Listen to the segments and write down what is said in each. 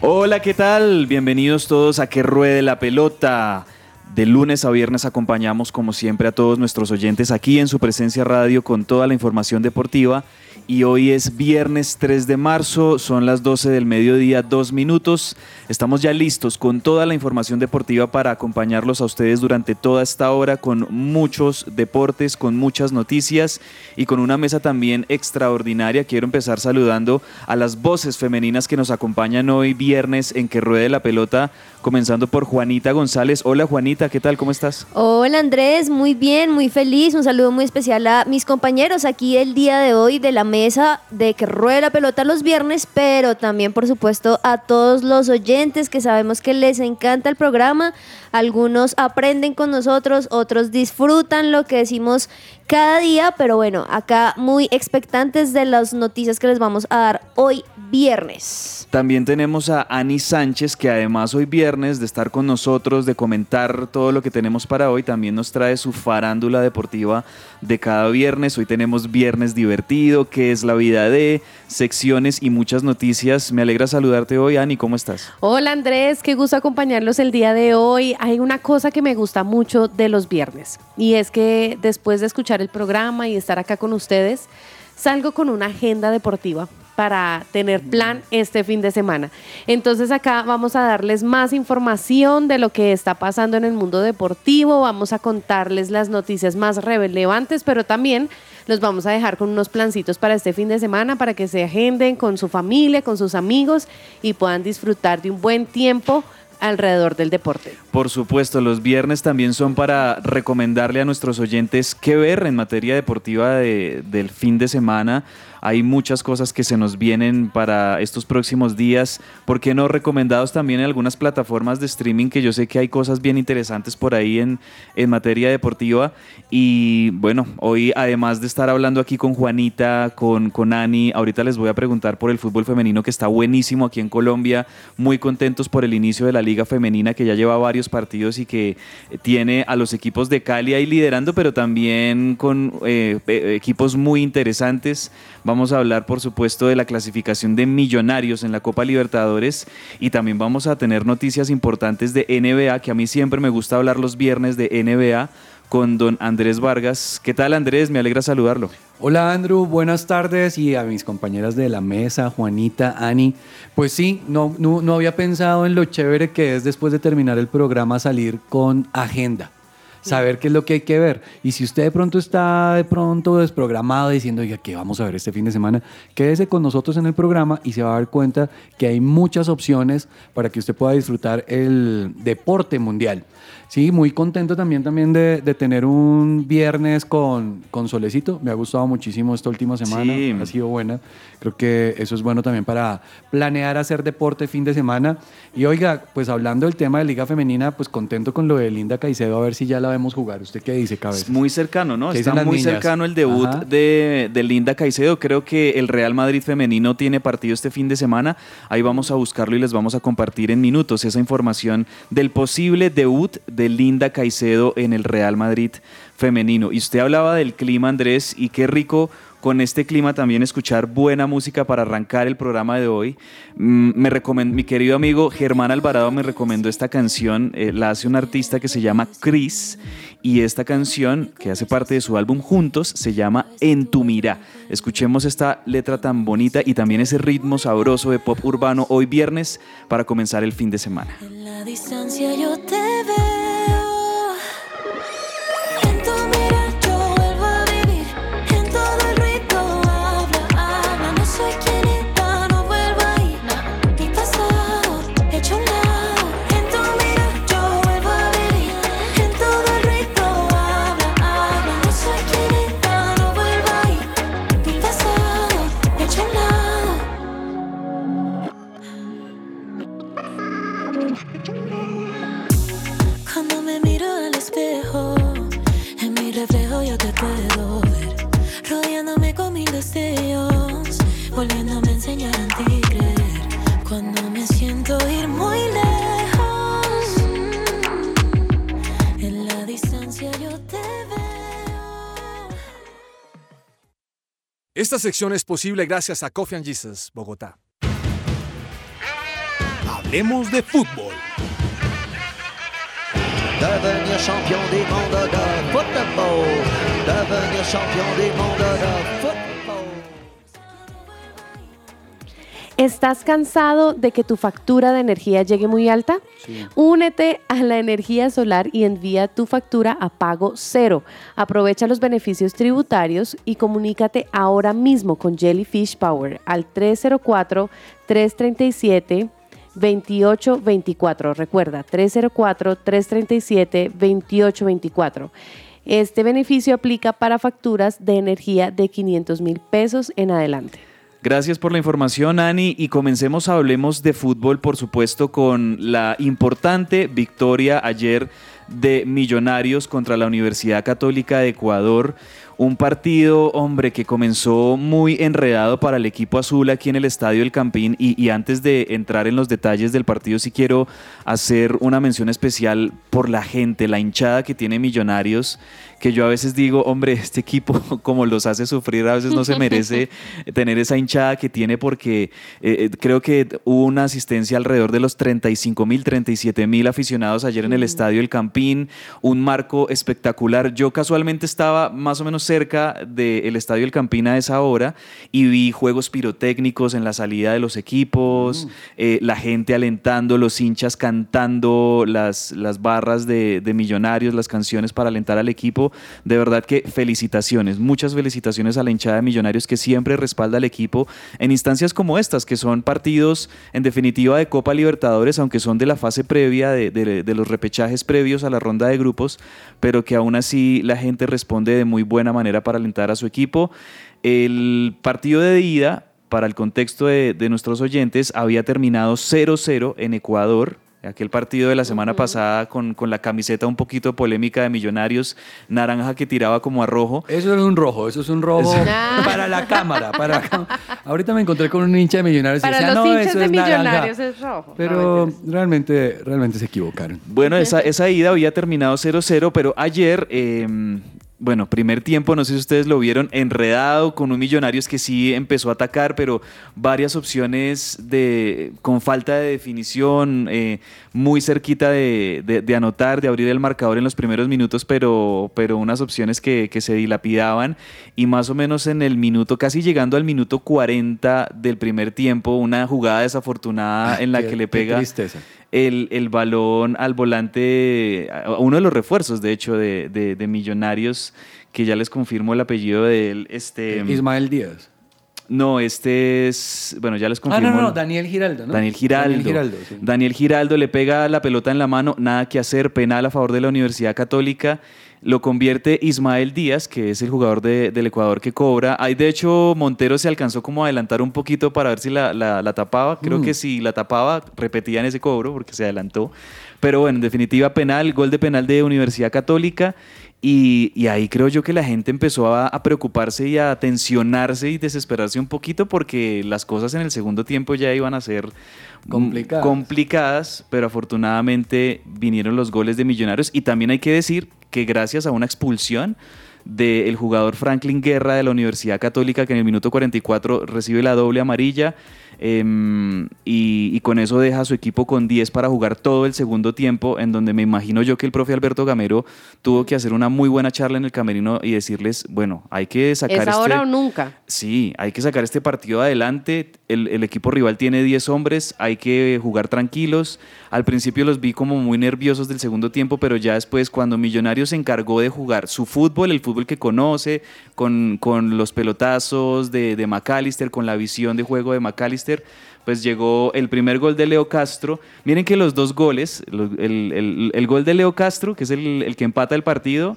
Hola, ¿qué tal? Bienvenidos todos a Que Ruede la Pelota. De lunes a viernes acompañamos como siempre a todos nuestros oyentes aquí en su presencia radio con toda la información deportiva. Y hoy es viernes 3 de marzo, son las 12 del mediodía, dos minutos. Estamos ya listos con toda la información deportiva para acompañarlos a ustedes durante toda esta hora con muchos deportes, con muchas noticias y con una mesa también extraordinaria. Quiero empezar saludando a las voces femeninas que nos acompañan hoy viernes en Que Ruede la Pelota, comenzando por Juanita González. Hola Juanita, ¿qué tal? ¿Cómo estás? Hola Andrés, muy bien, muy feliz. Un saludo muy especial a mis compañeros aquí el día de hoy de la mesa de que ruede la pelota los viernes, pero también por supuesto a todos los oyentes que sabemos que les encanta el programa. Algunos aprenden con nosotros, otros disfrutan lo que decimos cada día, pero bueno, acá muy expectantes de las noticias que les vamos a dar hoy viernes. También tenemos a Ani Sánchez, que además hoy viernes de estar con nosotros, de comentar todo lo que tenemos para hoy, también nos trae su farándula deportiva de cada viernes. Hoy tenemos viernes divertido, que es la vida de secciones y muchas noticias. Me alegra saludarte hoy, Ani, ¿cómo estás? Hola Andrés, qué gusto acompañarlos el día de hoy. Hay una cosa que me gusta mucho de los viernes y es que después de escuchar el programa y estar acá con ustedes, salgo con una agenda deportiva para tener plan este fin de semana. Entonces acá vamos a darles más información de lo que está pasando en el mundo deportivo, vamos a contarles las noticias más relevantes, pero también los vamos a dejar con unos plancitos para este fin de semana para que se agenden con su familia, con sus amigos y puedan disfrutar de un buen tiempo alrededor del deporte. Por supuesto, los viernes también son para recomendarle a nuestros oyentes qué ver en materia deportiva de- del fin de semana. Hay muchas cosas que se nos vienen para estos próximos días. ¿Por qué no recomendados también en algunas plataformas de streaming? Que yo sé que hay cosas bien interesantes por ahí en, en materia deportiva. Y bueno, hoy además de estar hablando aquí con Juanita, con, con Ani, ahorita les voy a preguntar por el fútbol femenino que está buenísimo aquí en Colombia. Muy contentos por el inicio de la liga femenina que ya lleva varios partidos y que tiene a los equipos de Cali ahí liderando, pero también con eh, eh, equipos muy interesantes. Vamos a hablar, por supuesto, de la clasificación de millonarios en la Copa Libertadores y también vamos a tener noticias importantes de NBA, que a mí siempre me gusta hablar los viernes de NBA con don Andrés Vargas. ¿Qué tal, Andrés? Me alegra saludarlo. Hola Andrew, buenas tardes y a mis compañeras de la mesa, Juanita, Ani. Pues sí, no, no, no había pensado en lo chévere que es después de terminar el programa salir con agenda. Saber qué es lo que hay que ver. Y si usted de pronto está de pronto desprogramado diciendo, oiga, ¿qué vamos a ver este fin de semana? Quédese con nosotros en el programa y se va a dar cuenta que hay muchas opciones para que usted pueda disfrutar el deporte mundial. Sí, muy contento también, también de, de tener un viernes con, con Solecito. Me ha gustado muchísimo esta última semana. Sí. Ha sido buena. Creo que eso es bueno también para planear hacer deporte fin de semana. Y oiga, pues hablando del tema de Liga Femenina, pues contento con lo de Linda Caicedo, a ver si ya la vemos jugar. ¿Usted qué dice, cabeza? Es muy cercano, ¿no? ¿Qué Está muy niñas? cercano el debut de, de Linda Caicedo. Creo que el Real Madrid femenino tiene partido este fin de semana. Ahí vamos a buscarlo y les vamos a compartir en minutos esa información del posible debut de Linda Caicedo en el Real Madrid femenino. Y usted hablaba del clima, Andrés, y qué rico con este clima también escuchar buena música para arrancar el programa de hoy. Mm, Me recomend- mi querido amigo Germán Alvarado me recomendó esta canción, eh, la hace un artista que se llama Chris y esta canción que hace parte de su álbum Juntos se llama En tu mira. Escuchemos esta letra tan bonita y también ese ritmo sabroso de pop urbano hoy viernes para comenzar el fin de semana. En la distancia yo te veo. Deseos, volviéndome a enseñar a ti creer. Cuando me siento ir muy lejos, en la distancia yo te veo. Esta sección es posible gracias a Coffee and Jesus, Bogotá. Hablemos de fútbol. Devenir champion du monde de football. Devenir champion du monde de ¿Estás cansado de que tu factura de energía llegue muy alta? Únete a la energía solar y envía tu factura a pago cero. Aprovecha los beneficios tributarios y comunícate ahora mismo con Jellyfish Power al 304-337. 2824, recuerda, 304-337-2824. Este beneficio aplica para facturas de energía de 500 mil pesos en adelante. Gracias por la información, Ani. Y comencemos, hablemos de fútbol, por supuesto, con la importante victoria ayer de Millonarios contra la Universidad Católica de Ecuador. Un partido, hombre, que comenzó muy enredado para el equipo azul aquí en el Estadio El Campín. Y, y antes de entrar en los detalles del partido, sí quiero hacer una mención especial por la gente, la hinchada que tiene Millonarios, que yo a veces digo, hombre, este equipo como los hace sufrir, a veces no se merece tener esa hinchada que tiene porque eh, eh, creo que hubo una asistencia alrededor de los 35 mil, 37 mil aficionados ayer en el Estadio El Campín, un marco espectacular. Yo casualmente estaba más o menos cerca del Estadio El Campín a esa hora y vi juegos pirotécnicos en la salida de los equipos, eh, la gente alentando, los hinchas cantando las, las barras de, de Millonarios, las canciones para alentar al equipo. De verdad que felicitaciones, muchas felicitaciones a la hinchada de Millonarios que siempre respalda al equipo en instancias como estas, que son partidos en definitiva de Copa Libertadores, aunque son de la fase previa, de, de- de los repechajes previos a la ronda de grupos, pero que aún así la gente responde de muy buena manera para alentar a su equipo. El partido de ida, para el contexto de, de nuestros oyentes, había terminado 0-0 en Ecuador. Aquel partido de la semana pasada con, con la camiseta un poquito polémica de Millonarios, naranja que tiraba como a rojo. Eso es un rojo, eso es un rojo para la cámara. Para. Ahorita me encontré con un hincha de millonarios y Para decía, los no, hinchas eso de es naranja". Millonarios es rojo. Pero No, realmente, realmente se equivocaron. Bueno, esa, esa ida había terminado 0-0, pero ayer, eh, bueno, primer tiempo, no sé si ustedes lo vieron, enredado con un Millonarios que sí empezó a atacar, pero varias opciones de, con falta de definición, eh, muy cerquita de, de- de anotar, de abrir el marcador en los primeros minutos, pero, pero unas opciones que, que se dilapidaban y más o menos en el minuto, casi llegando al minuto 40 del primer tiempo, una jugada desafortunada en la Ah, Qué- que le pega el, el balón al volante, a uno de los refuerzos, de hecho, de, de- de Millonarios, que ya les confirmo el apellido de él. Este, Ismael Díaz. No, este es, bueno, ya les Ah, confirmo. no, no, no, el- Daniel Giraldo, ¿no? Daniel Giraldo. Daniel Giraldo, sí. Daniel Giraldo le pega la pelota en la mano, nada que hacer, penal a favor de la Universidad Católica. Lo convierte Ismael Díaz, que es el jugador de- del Ecuador que cobra. Ahí, de hecho, Montero se alcanzó como a adelantar un poquito para ver si la, la- la tapaba. Creo Mm. que si la tapaba, repetían ese cobro porque se adelantó. Pero bueno, en definitiva, penal, gol de penal de Universidad Católica. Y, y ahí creo yo que la gente empezó a, a preocuparse y a tensionarse y desesperarse un poquito porque las cosas en el segundo tiempo ya iban a ser mm, Complicadas. complicadas, pero afortunadamente vinieron los goles de Millonarios y también hay que decir que gracias a una expulsión del jugador Franklin Guerra de la Universidad Católica que en el minuto 44 recibe la doble amarilla em, y, y con eso deja a su equipo con 10 para jugar todo el segundo tiempo en donde me imagino yo que el profe Alberto Gamero tuvo que hacer una muy buena charla en el camerino y decirles, bueno, hay que sacar Es este... ahora o nunca. Sí, hay que sacar este partido adelante. El, el equipo rival tiene 10 hombres, hay que jugar tranquilos. Al principio los vi como muy nerviosos del segundo tiempo, pero ya después cuando Millonarios se encargó de jugar su fútbol, el fútbol que conoce, con, con los pelotazos de, de McAllister, con la visión de juego de McAllister, pues llegó el primer gol de Leo Castro. Miren que los dos goles, el, el- gol de Leo Castro, que es el, el que empata el partido,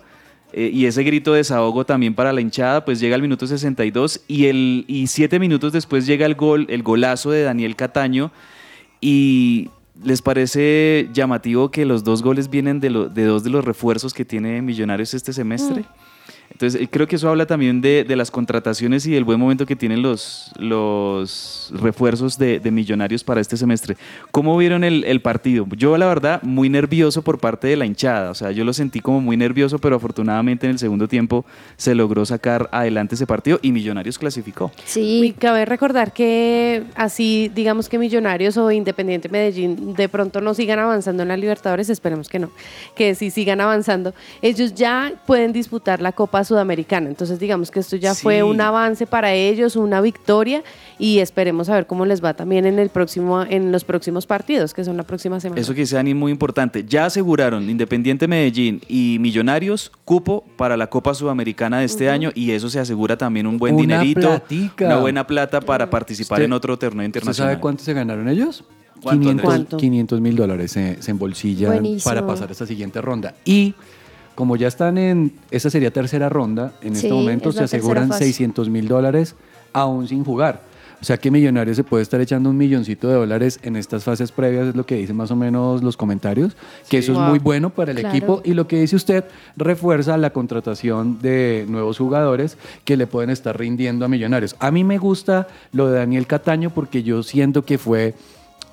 eh, y ese grito de desahogo también para la hinchada, pues llega al minuto 62 y, el, y siete minutos después llega el gol, el golazo de Daniel Cataño. Y ¿Les parece llamativo que los dos goles vienen de, lo- de dos de los refuerzos que tiene Millonarios este semestre? Entonces, eh, creo que eso habla también de, de las contrataciones y del buen momento que tienen los, los refuerzos de, de Millonarios para este semestre. ¿Cómo vieron el, el partido? Yo, la verdad, muy nervioso por parte de la hinchada. O sea, yo lo sentí como muy nervioso, pero afortunadamente en el segundo tiempo se logró sacar adelante ese partido y Millonarios clasificó. Y Sí, cabe recordar que así, digamos que Millonarios o Independiente Medellín de pronto no sigan avanzando en la Libertadores, esperemos que no, que sí sigan avanzando, ellos ya pueden disputar la Copa Sudamericana. Entonces, digamos que esto ya Sí. fue un avance para ellos, una victoria y esperemos a ver cómo les va también en el próximo en los próximos partidos, que son la próxima semana. Eso que dice Dani muy importante. Ya aseguraron Independiente Medellín y Millonarios cupo para la Copa Sudamericana de este año y eso se asegura también un buen Una dinerito, platica. una buena plata para participar Usted- en otro torneo ¿Usted internacional. sabe cuánto se ganaron ellos? ¿Cuánto, 500 ¿Cuánto? 500 mil dólares se, se embolsillan Buenísimo. para pasar esta siguiente ronda. Y como ya están en, esa sería tercera ronda, en Sí, este momento es se aseguran fase. 600 mil dólares aún sin jugar. O sea que Millonarios se puede estar echando un milloncito de dólares en estas fases previas, es lo que dicen más o menos los comentarios, que eso es muy bueno para el Claro. equipo y lo que dice usted refuerza la contratación de nuevos jugadores que le pueden estar rindiendo a Millonarios. A mí me gusta lo de Daniel Cataño porque yo siento que fue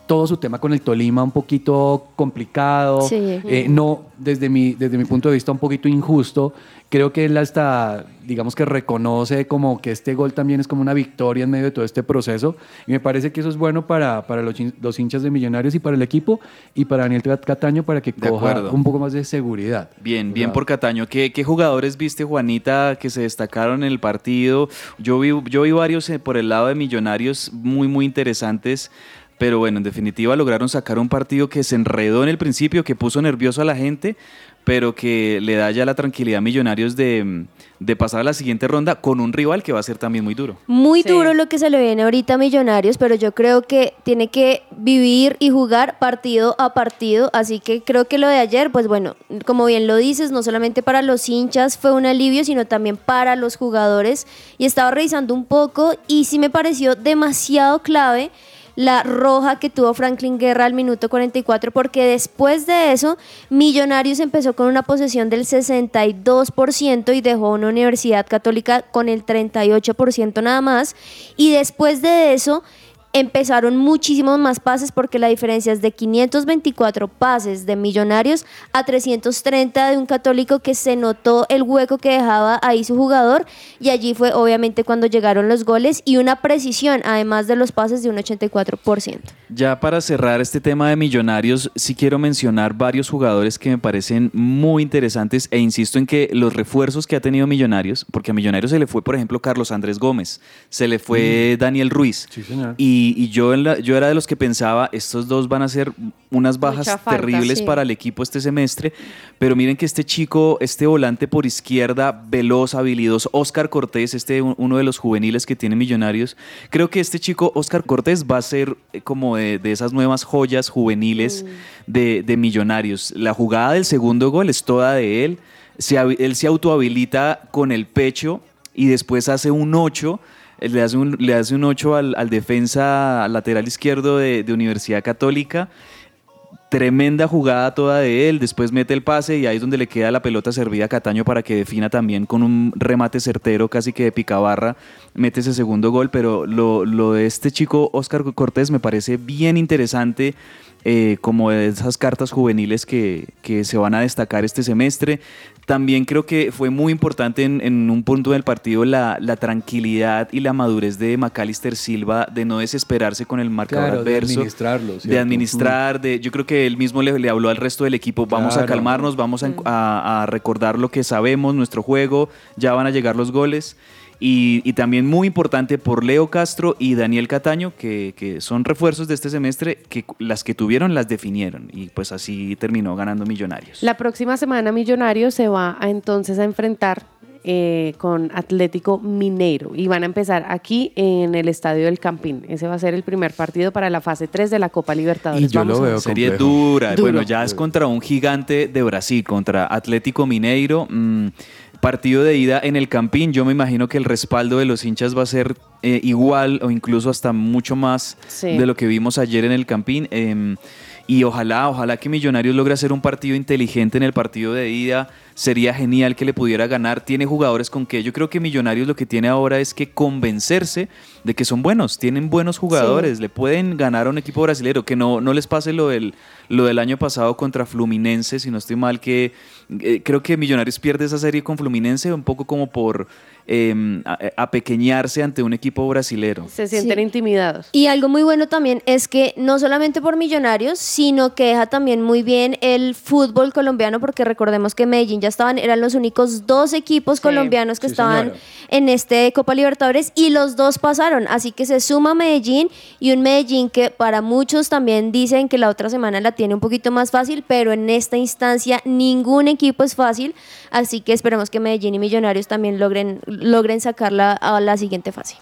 todo su tema con el Tolima un poquito complicado, Sí. eh, no desde mi, desde mi punto de vista un poquito injusto. Creo que él hasta, digamos que reconoce como que este gol también es como una victoria en medio de todo este proceso. Y me parece que eso es bueno para, para los, los hinchas de Millonarios y para el equipo y para Daniel Cataño para que De coja acuerdo. un poco más de seguridad. Bien, bien O sea, por Cataño. ¿Qué, qué jugadores viste, Juanita, que se destacaron en el partido? Yo vi, yo vi varios eh, por el lado de Millonarios muy, muy interesantes. Pero bueno, en definitiva lograron sacar un partido que se enredó en el principio, que puso nervioso a la gente, pero que le da ya la tranquilidad a Millonarios de, de pasar a la siguiente ronda con un rival que va a ser también muy duro. Muy Sí. duro lo que se le viene ahorita a Millonarios, pero yo creo que tiene que vivir y jugar partido a partido, así que creo que lo de ayer, pues bueno, como bien lo dices, no solamente para los hinchas fue un alivio, sino también para los jugadores. Y estaba revisando un poco y sí me pareció demasiado clave la roja que tuvo Franklin Guerra al minuto 44, porque después de eso, Millonarios empezó con una posesión del 62% y dejó una Universidad Católica con el 38% nada más. Y después de eso, empezaron muchísimos más pases porque la diferencia es de 524 pases de Millonarios a 330 de un católico que se notó el hueco que dejaba ahí su jugador y allí fue obviamente cuando llegaron los goles y una precisión además de los pases de un 84%. Ya para cerrar este tema de millonarios, sí quiero mencionar varios jugadores que me parecen muy interesantes e insisto en que los refuerzos que ha tenido Millonarios, porque a Millonarios se le fue, por ejemplo, Carlos Andrés Gómez, se le fue Daniel Ruiz. Sí, señor. Y, y yo, en la- yo era de los que pensaba, estos dos van a ser unas bajas falta, terribles sí. para el equipo este semestre, pero miren que este chico, este volante por izquierda, veloz, habilidoso, Oscar Cortés, este un- uno de los juveniles que tiene Millonarios, creo que este chico, Oscar Cortés, va a ser eh, como de, de esas nuevas joyas juveniles de, de Millonarios. La jugada del segundo gol es toda de él, se, él se autohabilita con el pecho y después hace un 8 eh, le hace un, le hace un 8 al, al defensa lateral izquierdo de, de Universidad Católica. Tremenda jugada toda de él, después mete el pase y ahí es donde le queda la pelota servida a Cataño para que defina también con un remate certero casi que de picabarra, mete ese segundo gol, pero lo, lo de este chico Oscar Cortés me parece bien interesante, eh, como de esas cartas juveniles que, que se van a destacar este semestre. También creo que fue muy importante en, en un punto del partido la, la tranquilidad y la madurez de Macalister Silva de no desesperarse con el marcador Claro, de adverso. administrarlo, De administrar, de, yo creo que él mismo le, le habló al resto del equipo, vamos a calmarnos, vamos a, a- a recordar lo que sabemos, nuestro juego, ya van a llegar los goles. Y, y también muy importante por Leo Castro y Daniel Cataño, que, que son refuerzos de este semestre, que las que tuvieron las definieron. Y pues así terminó ganando Millonarios. La próxima semana Millonarios se va a, entonces a enfrentar eh, con Atlético Mineiro y van a empezar aquí en el Estadio del Campín. Ese va a ser el primer partido para la fase 3 de la Copa Libertadores. Y yo lo Vamos veo Serie dura. Duro. Bueno, ya es contra un gigante de Brasil, contra Atlético Mineiro. Mm, partido de ida en el Campín. Yo me imagino que el respaldo de los hinchas va a ser eh, igual o incluso hasta mucho más Sí. de lo que vimos ayer en el Campín. Em, Y ojalá, ojalá que Millonarios logre hacer un partido inteligente en el partido de ida. Sería genial que le pudiera ganar. Tiene jugadores con que yo creo que Millonarios lo que tiene ahora es que convencerse de que son buenos. Tienen buenos jugadores. Le pueden ganar a un equipo brasilero. Que no, no les pase lo del, lo del año pasado contra Fluminense, si no estoy mal, que eh, creo que Millonarios pierde esa serie con Fluminense un poco como por eh, a- apequeñarse ante un equipo brasilero. Se sienten Sí. intimidados. Y algo muy bueno también es que no solamente por Millonarios, sino que deja también muy bien el fútbol colombiano, porque recordemos que Medellín ya estaban, eran los únicos dos equipos Sí, colombianos que sí, estaban señora. en este Copa Libertadores y los dos pasaron. Así que se suma Medellín y un Medellín que para muchos también dicen que la otra semana la tiene un poquito más fácil, pero en esta instancia ningún equipo es fácil. Así que esperemos que Medellín y Millonarios también logren, logren sacarla a la siguiente fase.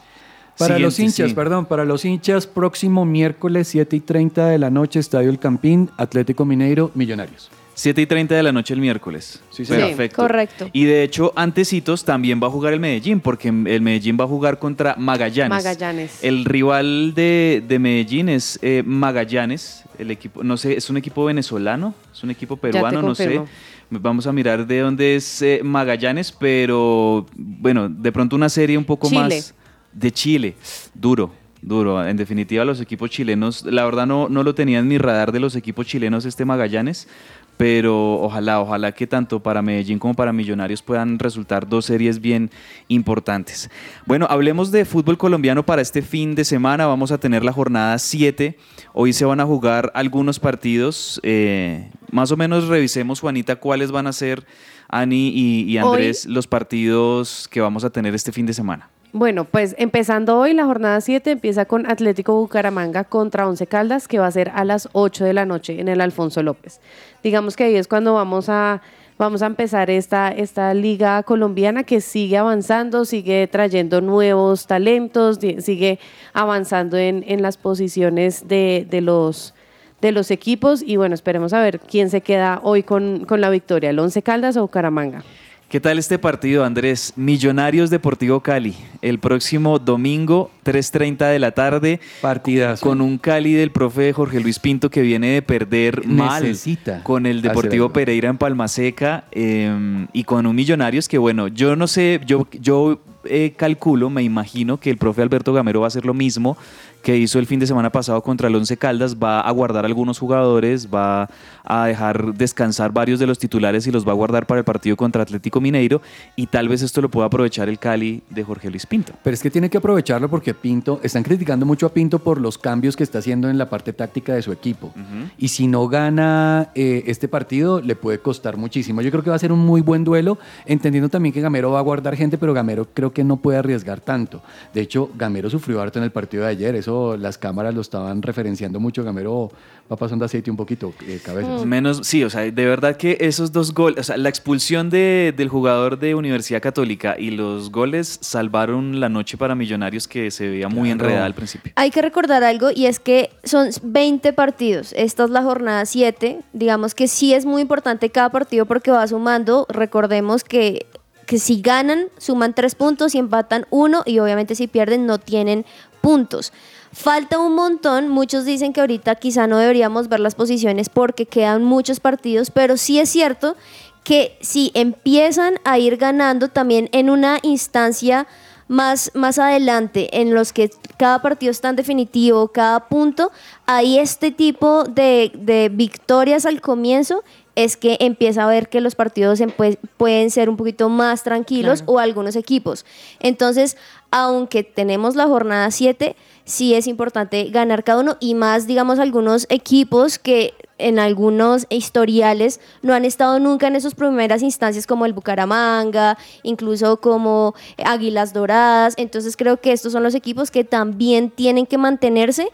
Para los hinchas, sí. perdón, para los hinchas, próximo miércoles 7 y 30 de la noche, Estadio El Campín, Atlético Mineiro, Millonarios. 7 y 30 de la noche el miércoles. Sí, señor. Perfecto. correcto. Y de hecho, antecitos también va a jugar el Medellín, porque el Medellín va a jugar contra Magallanes. Magallanes. El rival de, de Medellín es eh, Magallanes, el equipo, no sé, es un equipo venezolano, es un equipo peruano, no sé. Vamos a mirar de dónde es eh, Magallanes, pero bueno, de pronto una serie un poco Chile. más de Chile. Duro, duro. En definitiva, los equipos chilenos, la verdad no, no lo tenía en mi radar de los equipos chilenos este Magallanes, pero ojalá, ojalá que tanto para Medellín como para Millonarios puedan resultar dos series bien importantes. Bueno, hablemos de fútbol colombiano para este fin de semana. Vamos a tener la jornada 7. Hoy se van a jugar algunos partidos. eh, más o menos revisemos, Juanita, cuáles van a ser, Ani y, y Andrés, los partidos que vamos a tener este fin de semana. Bueno, pues empezando hoy, la jornada 7 empieza con Atlético Bucaramanga contra Once Caldas, que va a ser a las 8 de la noche en el Alfonso López. Digamos que ahí es cuando vamos a, vamos a empezar esta, esta liga colombiana que sigue avanzando, sigue trayendo nuevos talentos, sigue avanzando en, en las posiciones de, de los de los equipos y bueno, esperemos a ver quién se queda hoy con, con la victoria, el Once Caldas o Bucaramanga. ¿Qué tal este partido, Andrés? Millonarios Deportivo Cali, el próximo domingo, 3.30 de la tarde, Partidazo. con un Cali del profe Jorge Luis Pinto que viene de perder mal Necesita con el Deportivo. Pereira en Palmaseca eh, y con un Millonarios que, bueno, yo no sé, yo, yo eh, calculo, me imagino que el profe Alberto Gamero va a hacer lo mismo que hizo el fin de semana pasado contra el Once Caldas, va a guardar algunos jugadores, va a dejar descansar varios de los titulares y los va a guardar para el partido contra Atlético Mineiro y tal vez esto lo pueda aprovechar el Cali de Jorge Luis Pinto. Pero es que tiene que aprovecharlo porque Pinto, están criticando mucho a Pinto por los cambios que está haciendo en la parte táctica de su equipo. Y si no gana eh, este partido, le puede costar muchísimo. Yo creo que va a ser un muy buen duelo, entendiendo también que Gamero va a guardar gente, pero Gamero creo que no puede arriesgar tanto. De hecho, Gamero sufrió harto en el partido de ayer, eso las cámaras lo estaban referenciando mucho. Gamero va pasando aceite un poquito, eh, cabezas. Menos, sí, o sea, de verdad que esos dos goles, o sea, la expulsión de- del jugador de Universidad Católica y los goles salvaron la noche para Millonarios que se veía muy Claro. enredada al principio. Hay que recordar algo y es que son 20 partidos. Esta es la jornada 7. Digamos que sí es muy importante cada partido porque va sumando. Recordemos que, que si ganan, suman 3 puntos, si empatan 1 y obviamente si pierden no tienen puntos. Falta un montón, muchos dicen que ahorita quizá no deberíamos ver las posiciones porque quedan muchos partidos, pero sí es cierto que si empiezan a ir ganando también en una instancia más, más adelante, en los que cada partido es tan definitivo, cada punto, hay este tipo de, de victorias al comienzo, es que empieza a ver que los partidos pues, pueden ser un poquito más tranquilos Claro. o algunos equipos. Entonces, aunque tenemos la jornada 7, sí es importante ganar cada uno y más, digamos, algunos equipos que en algunos historiales no han estado nunca en esas primeras instancias como el Bucaramanga, incluso como Águilas Doradas. Entonces creo que estos son los equipos que también tienen que mantenerse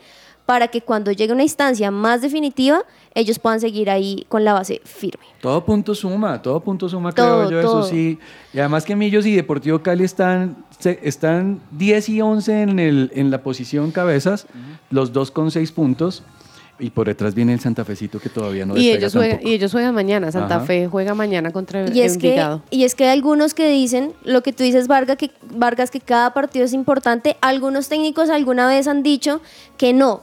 para que cuando llegue una instancia más definitiva, ellos puedan seguir ahí con la base firme. Todo punto suma, todo punto suma, Todo, creo yo, todo. eso sí. Y además que Millos y Deportivo Cali están, están 10 y 11 en, el, en la posición cabezas, los dos con 6 puntos. Y por detrás viene el Santa Fecito que todavía no y, ellos juegan, tampoco. y ellos juegan mañana, Santa Ajá. Fe juega mañana contra el Y es, que, y es que hay algunos que dicen, lo que tú dices, Vargas que, Vargas, que cada partido es importante. Algunos técnicos alguna vez han dicho que no,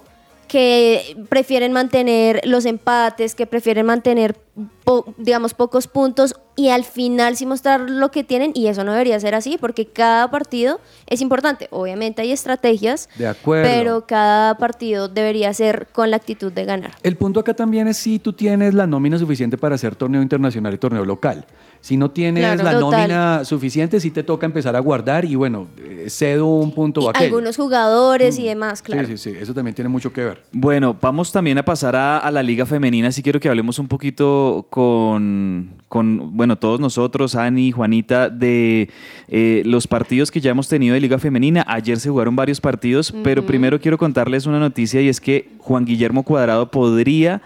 que prefieren mantener los empates, que prefieren mantener, po- digamos, pocos puntos y al final sí mostrar lo que tienen y eso no debería ser así porque cada partido es importante. Obviamente hay estrategias, De acuerdo. pero cada partido debería ser con la actitud de ganar. El punto acá también es si tú tienes la nómina suficiente para hacer torneo internacional y torneo local. Si no tienes Claro, la total. nómina suficiente, sí te toca empezar a guardar y bueno, eh, cedo un punto aquello. algunos jugadores y demás, claro. Sí, sí, sí, eso también tiene mucho que ver. Bueno, vamos también a pasar a, a la liga femenina. Sí quiero que hablemos un poquito con, con bueno, todos nosotros, Ani, Juanita, de eh, los partidos que ya hemos tenido de liga femenina. Ayer se jugaron varios partidos, pero primero quiero contarles una noticia y es que Juan Guillermo Cuadrado podría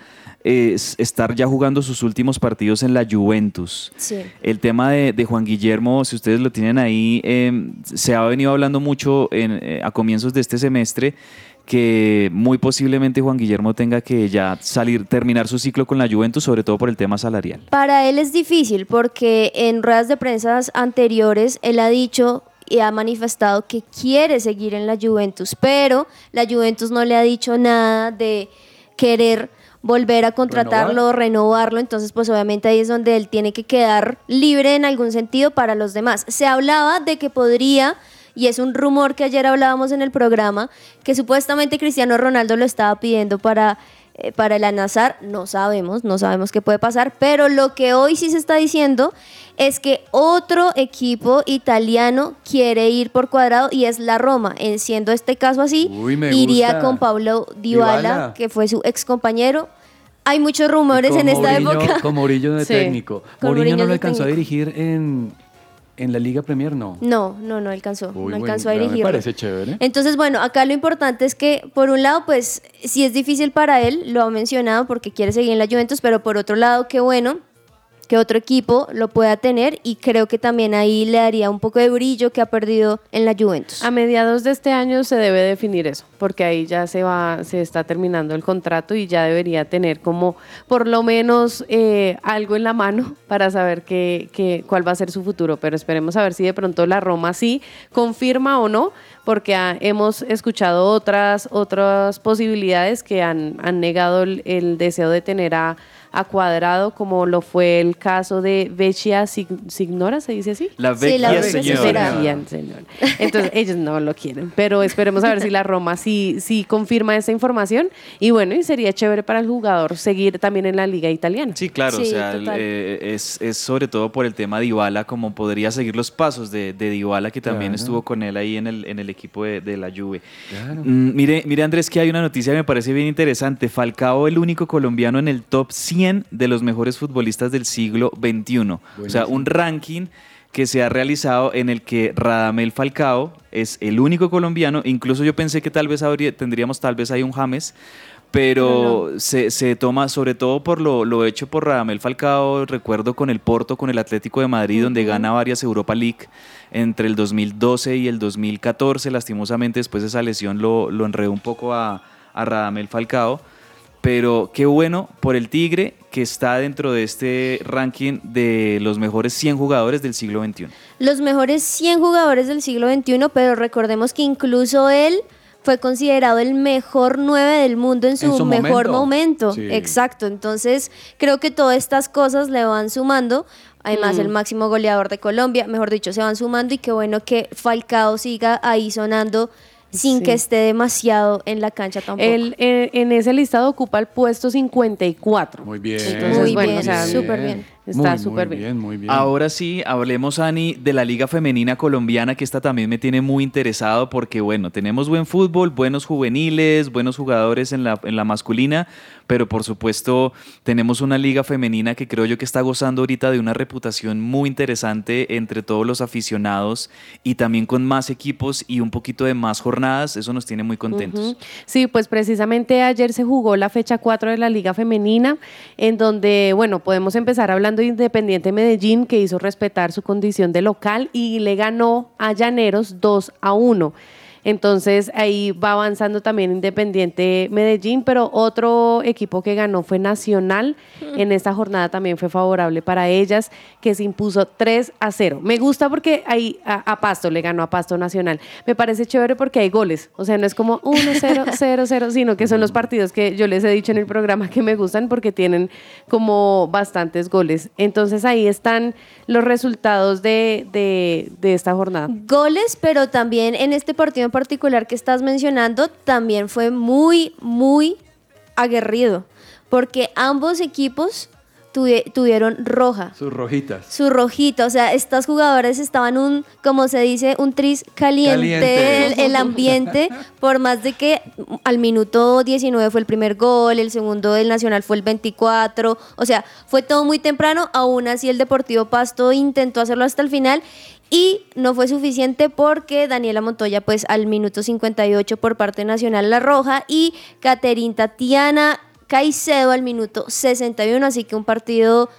eh, estar ya jugando sus últimos partidos en la Juventus. Sí. El tema de, de Juan Guillermo, si ustedes lo tienen ahí, eh, se ha venido hablando mucho en, eh, a comienzos de este semestre que muy posiblemente Juan Guillermo tenga que ya salir, terminar su ciclo con la Juventus, sobre todo por el tema salarial. Para él es difícil porque en ruedas de prensa anteriores él ha dicho y ha manifestado que quiere seguir en la Juventus, pero la Juventus no le ha dicho nada de querer volver a contratarlo, renovarlo, entonces pues obviamente ahí es donde él tiene que quedar libre en algún sentido para los demás. Se hablaba de que podría, y es un rumor que ayer hablábamos en el programa, que supuestamente Cristiano Ronaldo lo estaba pidiendo para eh, para el Al-Nassr no sabemos, no sabemos qué puede pasar, pero lo que hoy sí se está diciendo es que otro equipo italiano quiere ir por cuadrado y es la Roma. En siendo este caso así, Uy, iría gusta. con Pablo Dybala, Dybala. que fue su ex compañero. Hay muchos rumores Con en esta Mourinho- época. Con Mourinho de Sí. técnico. Con Mourinho Mourinho no lo alcanzó a dirigir en, en la Liga Premier, no. No, no, no alcanzó. Uy, no bueno, alcanzó a ya me dirigir. parece chévere. Entonces, bueno, acá lo importante es que, por un lado, pues, sí es difícil para él, lo ha mencionado porque quiere seguir en la Juventus, pero por otro lado, qué bueno que otro equipo lo pueda tener y creo que también ahí le daría un poco de brillo que ha perdido en la Juventus. A mediados de este año se debe definir eso, porque ahí ya se va, se está terminando el contrato y ya debería tener como por lo menos eh, algo en la mano para saber qué, qué- cuál va a ser su futuro. Pero esperemos a ver si de pronto la Roma sí confirma o no, porque ah, hemos escuchado otras, otras posibilidades que han, han negado el deseo de tener a, a Cuadrado, como lo fue el caso de Vecchia Sig- Signora, ¿se dice así? La Sí, la vecchia vecchia señora. Entonces, ellos no lo quieren, pero esperemos a ver si la Roma sí, sí confirma esta información. Y bueno, y sería chévere para el jugador seguir también en la liga italiana. Sí, claro, Sí, o sea, el- eh, es, es sobre todo por el tema de Dybala, como podría seguir los pasos de, de Dybala, que también Claro. estuvo con él ahí en el, en el equipo de, de la Juve. Claro. Mm, mire, mire Andrés, que hay una noticia que me parece bien interesante. Falcao, el único colombiano en el top 100 de los mejores futbolistas del siglo XXI. O sea, Buenísimo. un ranking que se ha realizado en el que Radamel Falcao es el único colombiano. Incluso yo pensé que tal vez habría, tendríamos tal vez ahí un James, pero Se, se toma sobre todo por lo, lo hecho por Radamel Falcao, recuerdo con el Porto, con el Atlético de Madrid, donde gana varias Europa League entre el 2012 y el 2014. Lastimosamente después esa lesión lo, lo enredó un poco a, a Radamel Falcao. Pero qué bueno por el Tigre que está dentro de este ranking de los mejores 100 jugadores del siglo XXI. Los mejores 100 jugadores del siglo XXI, pero recordemos que incluso él fue considerado el mejor 9 del mundo en su, En su mejor momento. momento. Sí. Exacto. Entonces, creo que todas estas cosas le van sumando. Además, Mm. el máximo goleador de Colombia, mejor dicho, se van sumando y qué bueno que Falcao siga ahí sonando sin Sí. que esté demasiado en la cancha tampoco. Él en ese listado ocupa el puesto 54. Muy bien. Entonces, Muy bueno, bien, o sea, súper bien. Está súper bien. Muy bien. Ahora sí, hablemos, Ani, de la Liga Femenina Colombiana, que esta también me tiene muy interesado porque, bueno, tenemos buen fútbol, buenos juveniles, buenos jugadores en la, en la masculina, pero por supuesto tenemos una Liga Femenina que creo yo que está gozando ahorita de una reputación muy interesante entre todos los aficionados y también con más equipos y un poquito de más jornadas. Eso nos tiene muy contentos. Sí, pues precisamente ayer se jugó la fecha 4 de la Liga Femenina, en donde, bueno, podemos empezar hablando de Independiente Medellín, que hizo respetar su condición de local y le ganó a Llaneros 2 a 1. Entonces ahí va avanzando también Independiente Medellín, pero otro equipo que ganó fue Nacional. En esta jornada también fue favorable para ellas, que se impuso 3 a 0. Me gusta porque ahí a, a Pasto le ganó a Pasto Nacional. Me parece chévere porque hay goles. O sea, no es como 1, 0, 0, 0, sino que son los partidos que yo les he dicho en el programa que me gustan porque tienen como bastantes goles. Entonces ahí están los resultados de, de- de esta jornada. Goles, pero también en este partido en particular que estás mencionando, también fue muy, muy aguerrido, porque ambos equipos tuvi- tuvieron roja. Sus rojitas. Su rojita, o sea, estas jugadoras estaban un, como se dice, un tris caliente, Caliente. El, el ambiente, por más de que al minuto 19 fue el primer gol, el segundo del Nacional fue el 24, o sea, fue todo muy temprano, aún así el Deportivo Pasto intentó hacerlo hasta el final y no fue suficiente porque Daniela Montoya, pues al minuto 58 por parte nacional La Roja y Caterin Tatiana Caicedo al minuto 61, así que un partido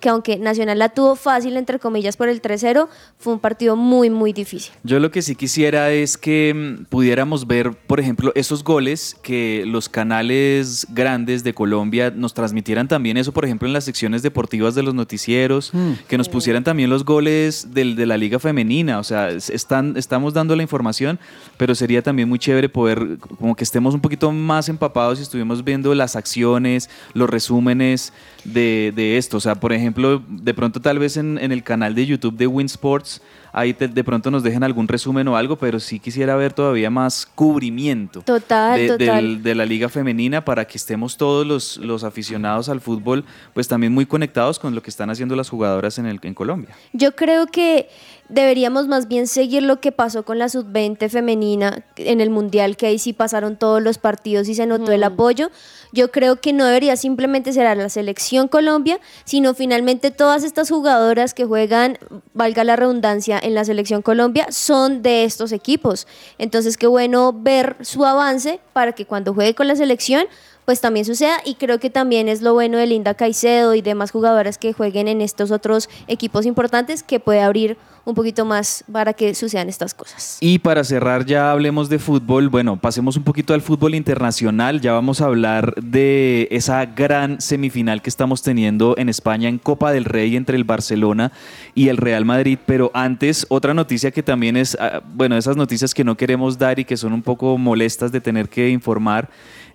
que aunque Nacional la tuvo fácil, entre comillas, por el 3-0, fue un partido muy, muy difícil. Yo lo que sí quisiera es que mm, pudiéramos ver, por ejemplo, esos goles que los canales grandes de Colombia nos transmitieran también eso, por ejemplo, en las secciones deportivas de los noticieros, que nos pusieran también los goles del, de la liga femenina. O sea, es- están, estamos dando la información, pero sería también muy chévere poder, como que estemos un poquito más empapados y estuvimos viendo las acciones, los resúmenes de, de esto. O sea, por ejemplo, de pronto tal vez en, en el canal de YouTube de Win Sports, ahí te- de pronto nos dejen algún resumen o algo, pero sí quisiera ver todavía más cubrimiento Total, de, total. del- de la liga femenina para que estemos todos los, los aficionados al fútbol pues también muy conectados con lo que están haciendo las jugadoras en, el, en Colombia. Yo creo que deberíamos más bien seguir lo que pasó con la sub-20 femenina en el Mundial, que ahí sí pasaron todos los partidos y se notó el apoyo. Yo creo que no debería simplemente ser a la selección Colombia, sino finalmente todas estas jugadoras que juegan, valga la redundancia, en la selección Colombia, son de estos equipos. Entonces, qué bueno ver su avance para que cuando juegue con la selección pues también suceda. Y creo que también es lo bueno de Linda Caicedo y demás jugadoras que jueguen en estos otros equipos importantes que puede abrir un poquito más para que sucedan estas cosas. Y para cerrar ya hablemos de fútbol, bueno, pasemos un poquito al fútbol internacional, ya vamos a hablar de esa gran semifinal que estamos teniendo en España en Copa del Rey entre el Barcelona y el Real Madrid, pero antes otra noticia que también es, ah, bueno, esas noticias que no queremos dar y que son un poco molestas de tener que informar,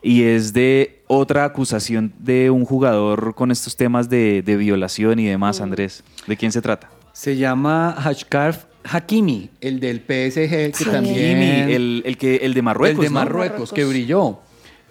y es de otra acusación de un jugador con estos temas de, de violación y demás, Andrés. ¿De quién se trata? Se llama Hashkarf Hakimi, el del PSG, que también... Hakimi, el, el que, el de Marruecos. el de ¿no? Marruecos, que brilló.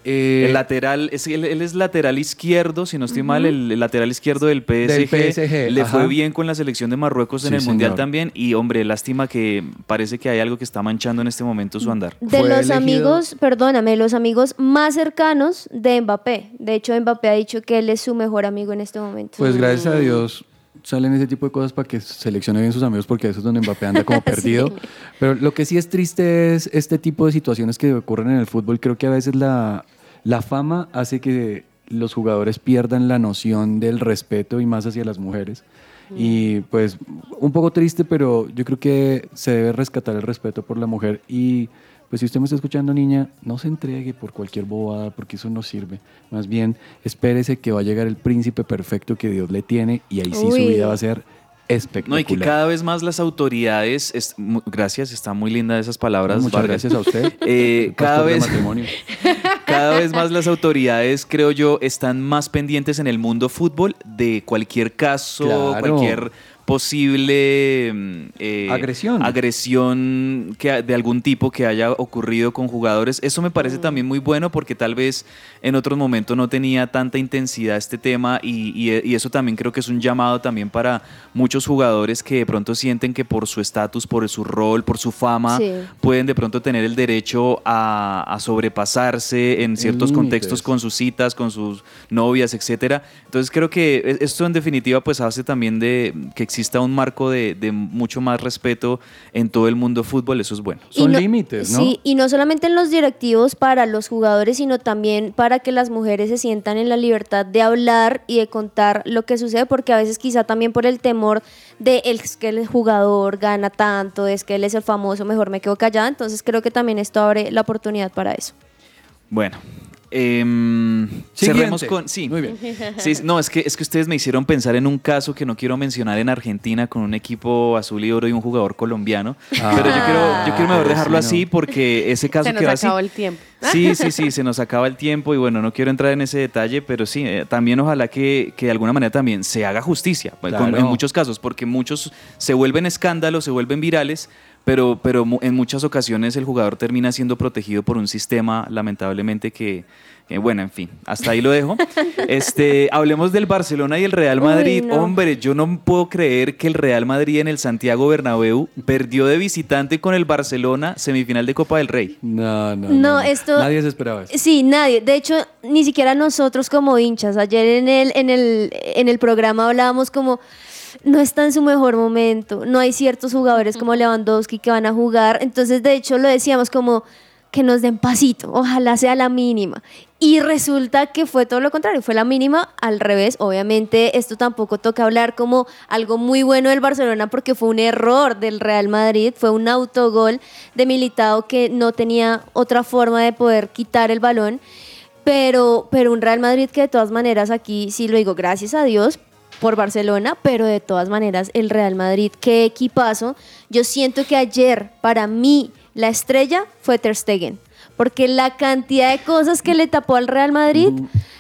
Eh, El lateral, es, él, él es lateral izquierdo, si no estoy mal, el, el lateral izquierdo del PSG. Del PSG, Le ajá. fue bien con la selección de Marruecos en Sí, el Mundial también. Y hombre, lástima que parece que hay algo que está manchando en este momento su andar. De los elegido- amigos, perdóname, los amigos más cercanos de Mbappé. De hecho, Mbappé ha dicho que él es su mejor amigo en este momento. Pues gracias a Dios salen ese tipo de cosas para que seleccione bien sus amigos porque eso es donde Mbappé anda como perdido. Pero lo que sí es triste es este tipo de situaciones que ocurren en el fútbol. Creo que a veces la, la fama hace que los jugadores pierdan la noción del respeto y más hacia las mujeres. Y pues un poco triste, pero yo creo que se debe rescatar el respeto por la mujer y pues si usted me está escuchando, niña, no se entregue por cualquier bobada, porque eso no sirve. Más bien, espérese que va a llegar el príncipe perfecto que Dios le tiene y ahí sí su vida va a ser espectacular. No, y que cada vez más las autoridades, es, gracias, está muy linda esas palabras. Muchas Vargas. gracias a usted. Eh, cada vez matrimonio. Cada vez más las autoridades, creo yo, están más pendientes en el mundo fútbol de cualquier caso, Claro. cualquier posible mm, eh, Agresión. agresión que, de algún tipo que haya ocurrido con jugadores. Eso me parece también muy bueno porque tal vez en otros momentos no tenía tanta intensidad este tema y, y- y eso también creo que es un llamado también para muchos jugadores que de pronto sienten que por su estatus, por su rol, por su fama, Sí. pueden de pronto tener el derecho a, a sobrepasarse en ciertos límites. contextos con sus citas, con sus novias, etcétera. Entonces creo que e- esto en definitiva pues hace también de que exista exista un marco de, de mucho más respeto en todo el mundo fútbol, eso es bueno. Son no- límites, ¿no? Sí, y no solamente en los directivos para los jugadores, sino también para que las mujeres se sientan en la libertad de hablar y de contar lo que sucede, porque a veces quizá también por el temor de es que el jugador gana tanto, es que él es el famoso, mejor me quedo callada, entonces creo que también esto abre la oportunidad para eso. Bueno. Em, cerremos con. Sí. Muy bien. Sí, no, es que, es que ustedes me hicieron pensar en un caso que no quiero mencionar en Argentina con un equipo azul y oro y un jugador colombiano. Ah. pero yo quiero, yo quiero mejor dejarlo sí, así no. porque ese caso Se nos así. acabó el tiempo. Sí, sí, sí, se nos acaba el tiempo y bueno, no quiero entrar en ese detalle, pero sí, eh, también ojalá que, que de alguna manera también se haga justicia, pues, con- Claro. en muchos casos, porque muchos se vuelven escándalos, se vuelven virales, pero, pero mu- en muchas ocasiones el jugador termina siendo protegido por un sistema, lamentablemente, que, que, bueno, en fin, hasta ahí lo dejo. Este, hablemos del Barcelona y el Real Uy, Madrid. no. Hombre, yo no puedo creer que el Real Madrid en el Santiago Bernabéu perdió de visitante con el Barcelona semifinal de Copa del Rey. No, no, No, esto- Nadie se esperaba eso. Sí, nadie. De hecho, ni siquiera nosotros como hinchas. Ayer en el, en el, en el programa hablábamos como no está en su mejor momento. No hay ciertos jugadores como Lewandowski que van a jugar. Entonces, de hecho, lo decíamos como que nos den pasito. Ojalá sea la mínima. Y resulta que fue todo lo contrario, fue la mínima al revés. Obviamente esto tampoco toca hablar como algo muy bueno del Barcelona porque fue un error del Real Madrid, fue un autogol de Militao que no tenía otra forma de poder quitar el balón. Pero, pero un Real Madrid que de todas maneras aquí sí lo digo, gracias a Dios por Barcelona, pero de todas maneras el Real Madrid, qué equipazo. Yo siento que ayer para mí la estrella fue Ter Stegen, porque la cantidad de cosas que le tapó al Real Madrid,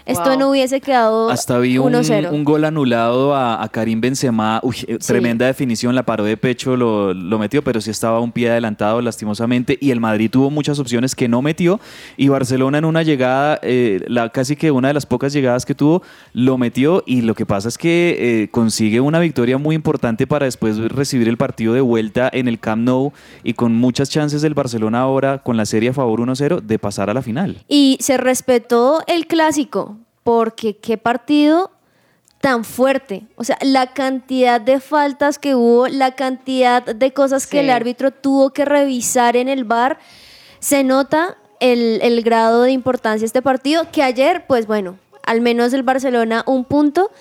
esto Wow. no hubiese quedado Hasta vi un, 1-0. un gol anulado a, a Karim Benzema. Uy, eh, Sí. tremenda definición, la paró de pecho, lo, lo metió, pero sí estaba un pie adelantado lastimosamente. Y el Madrid tuvo muchas opciones que no metió. Y Barcelona en una llegada, eh, la, casi que una de las pocas llegadas que tuvo, lo metió. Y lo que pasa es que eh, consigue una victoria muy importante para después recibir el partido de vuelta en el Camp Nou. Y con muchas chances del Barcelona ahora, con la serie a favor 1-0, de pasar a la final. Y se respetó el clásico, porque qué partido tan fuerte. O sea, la cantidad de faltas que hubo, la cantidad de cosas que el árbitro tuvo que revisar en el bar, se nota el, el grado de importancia de este partido, que ayer, pues bueno, al menos el Barcelona un punto,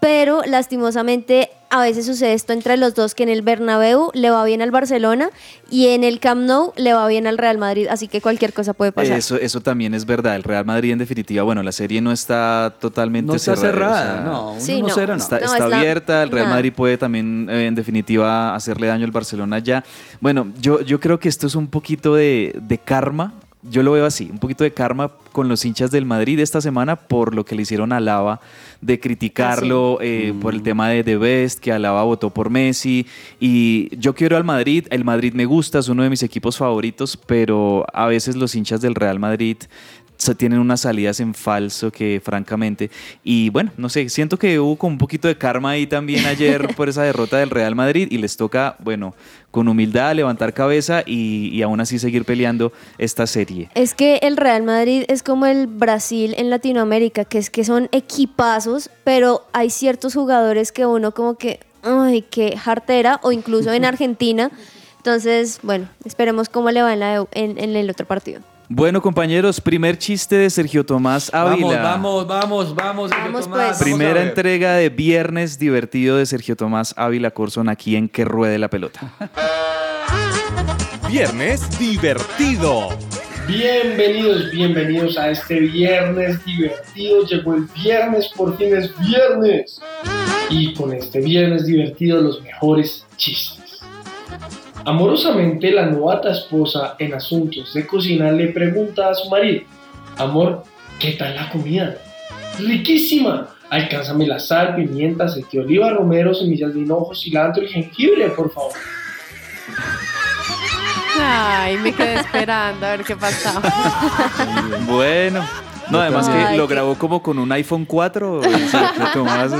pero lastimosamente a veces sucede esto entre los dos, que en el Bernabéu le va bien al Barcelona y en el Camp Nou le va bien al Real Madrid, así que cualquier cosa puede pasar. Eso, eso también es verdad. El Real Madrid, en definitiva, bueno, la serie no está totalmente No está cerrada. cerrada, o sea, no, Sí, no. 1-0 no. Está, No, está es la- abierta, el Real nada. Madrid puede también, eh, en definitiva, hacerle daño al Barcelona ya. Bueno, yo, yo creo que esto es un poquito de, de karma, yo lo veo así, un poquito de karma con los hinchas del Madrid esta semana por lo que le hicieron a Lava, de criticarlo eh, por el tema de The Best, que Alaba votó por Messi. Y yo quiero al Madrid, el Madrid me gusta, es uno de mis equipos favoritos, pero a veces los hinchas del Real Madrid se tienen unas salidas en falso que francamente y bueno no sé siento que hubo como un poquito de karma ahí también ayer por esa derrota del Real Madrid y les toca bueno con humildad levantar cabeza y, y aún así seguir peleando esta serie Es que el Real Madrid es como el Brasil en Latinoamérica, que es que son equipazos, pero hay ciertos jugadores que uno como que, ay, qué jartera, o incluso en Argentina. Entonces, bueno, esperemos cómo le va en, la- en- en el otro partido. Bueno compañeros primer chiste de Sergio Tomás Ávila Vamos, vamos, vamos, vamos. Sergio Vamos, Tomás, pues. vamos a Primera entrega de Viernes Divertido de Sergio Tomás Ávila Corson aquí en Que Ruede la Pelota. Viernes divertido. Bienvenidos, bienvenidos a este viernes divertido. Llegó el viernes, por fin es viernes. Y con este viernes divertido, los mejores chistes. Amorosamente, la novata esposa en asuntos de cocina le pregunta a su marido: Amor, ¿qué tal la comida? Riquísima. Alcánzame la sal, pimienta, aceite de oliva, romero, semillas de hinojo, cilantro y jengibre, por favor. Ay, me quedé esperando a ver qué pasaba. Bueno. No, además que Ay, lo grabó como con un iPhone 4. o sea, que Tomás,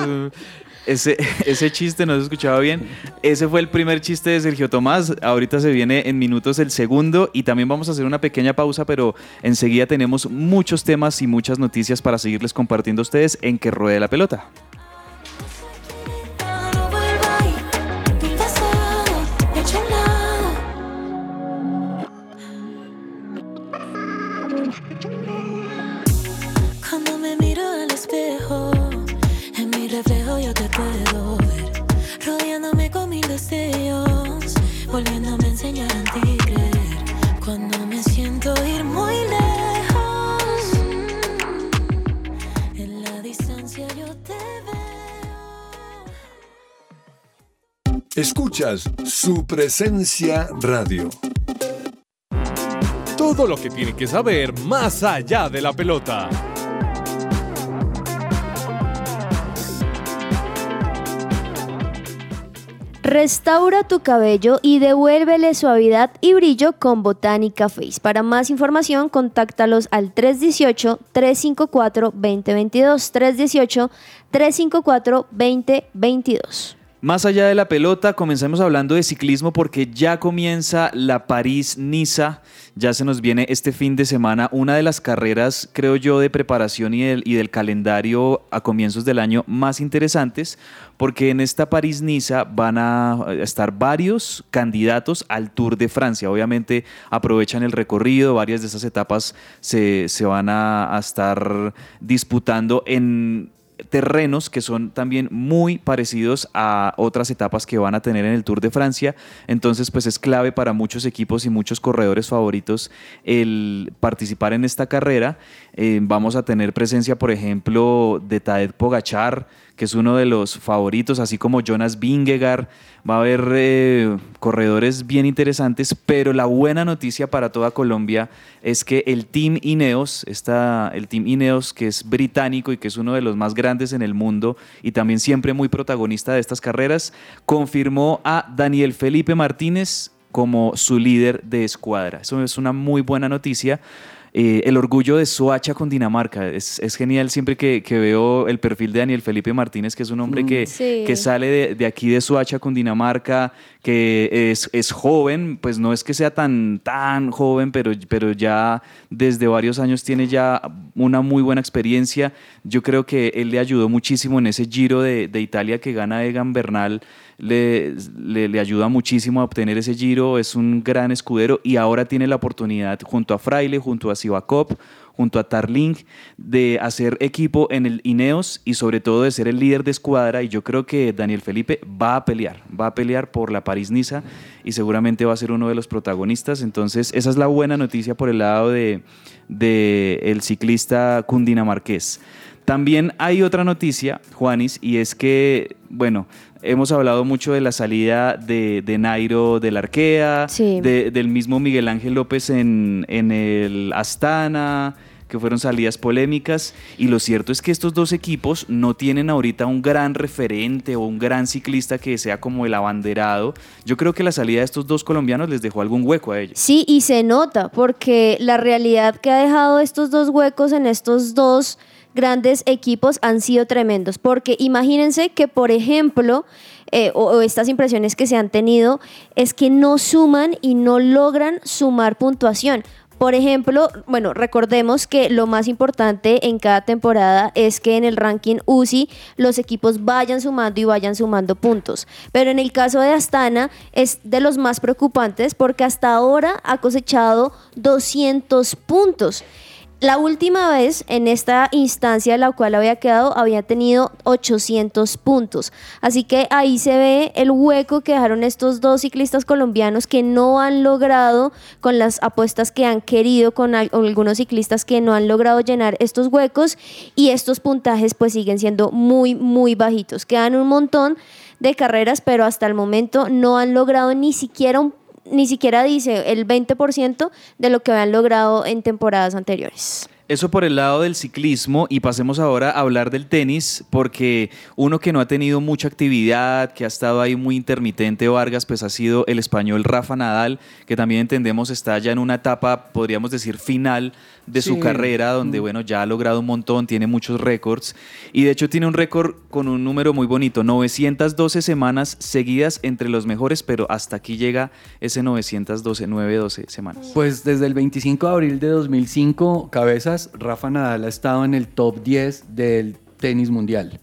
ese, ese chiste no se escuchaba bien. Ese fue el primer chiste de Sergio Tomás. Ahorita se viene en minutos el segundo y también vamos a hacer una pequeña pausa, pero enseguida tenemos muchos temas y muchas noticias para seguirles compartiendo a ustedes en Que Ruede la Pelota. Escuchas su presencia radio. Todo lo que tiene que saber más allá de la pelota. Restaura tu cabello y devuélvele suavidad y brillo con Botánica Face. Para más información, contáctalos al 318-354-2022. 318-354-2022. Más allá de la pelota, comencemos hablando de ciclismo porque ya comienza la París-Niza. Ya se nos viene este fin de semana una de las carreras, creo yo, de preparación y del, calendario a comienzos del año más interesantes, porque en esta París-Niza van a estar varios candidatos al Tour de Francia. Obviamente aprovechan el recorrido, varias de esas etapas se, se van a, a estar disputando en terrenos que son también muy parecidos a otras etapas que van a tener en el Tour de Francia. Entonces, pues es clave para muchos equipos y muchos corredores favoritos el participar en esta carrera. Eh, vamos a tener presencia, por ejemplo, de Tadej Pogachar, que es uno de los favoritos, así como Jonas Vingegaard. Va a haber eh, corredores bien interesantes, pero la buena noticia para toda Colombia es que el Team Ineos, está, el Team Ineos que es británico y que es uno de los más grandes en el mundo y también siempre muy protagonista de estas carreras, confirmó a Daniel Felipe Martínez como su líder de escuadra. Eso es una muy buena noticia. Eh, el orgullo de Soacha con Dinamarca. Es, es genial siempre que, que veo el perfil de Daniel Felipe Martínez, que es un hombre que, Sí. que sale de, de aquí de Soacha con Dinamarca, que es, es joven, pues no es que sea tan, tan joven, pero, pero ya desde varios años tiene ya una muy buena experiencia. Yo creo que él le ayudó muchísimo en ese giro de, de Italia que gana Egan Bernal. Le, le, ayuda muchísimo a obtener ese giro, es un gran escudero y ahora tiene la oportunidad junto a Fraile, junto a Sivakov, junto a Tarling, de hacer equipo en el Ineos y sobre todo de ser el líder de escuadra. Y yo creo que Daniel Felipe va a pelear, va a pelear por la París-Niza y seguramente va a ser uno de los protagonistas. Entonces, esa es la buena noticia por el lado de, de el ciclista cundinamarqués. También hay otra noticia, Juanis, y es que, bueno, hemos hablado mucho de la salida de, de Nairo del Arkea, Sí. de- del mismo Miguel Ángel López en, en el Astana, que fueron salidas polémicas. Y lo cierto es que estos dos equipos no tienen ahorita un gran referente o un gran ciclista que sea como el abanderado. Yo creo que la salida de estos dos colombianos les dejó algún hueco a ellos. Sí, y se nota, porque la realidad que ha dejado estos dos huecos en estos dos grandes equipos han sido tremendos. Porque imagínense que, por ejemplo, eh, o, o estas impresiones que se han tenido, es que no suman y no logran sumar puntuación. Por ejemplo, bueno, recordemos que lo más importante en cada temporada es que en el ranking UCI los equipos vayan sumando y vayan sumando puntos. Pero en el caso de Astana es de los más preocupantes porque hasta ahora ha cosechado 200 puntos. La última vez en esta instancia en la cual había quedado había tenido 800 puntos. Así que ahí se ve el hueco que dejaron estos dos ciclistas colombianos que no han logrado con las apuestas que han querido con al- con algunos ciclistas que no han logrado llenar estos huecos y estos puntajes pues siguen siendo muy muy bajitos. Quedan un montón de carreras, pero hasta el momento no han logrado ni siquiera un ni siquiera dice el 20% de lo que habían logrado en temporadas anteriores. Eso por el lado del ciclismo y pasemos ahora a hablar del tenis, porque uno que no ha tenido mucha actividad, que ha estado ahí muy intermitente, Vargas, pues ha sido el español Rafa Nadal, que también entendemos está ya en una etapa, podríamos decir, final de su carrera, donde, bueno, ya ha logrado un montón, tiene muchos récords, y de hecho tiene un récord con un número muy bonito, 912 semanas seguidas entre los mejores, pero hasta aquí llega ese 912, 912 semanas. Pues desde el 25 de abril de 2005, Rafa Nadal ha estado en el top 10 del tenis mundial.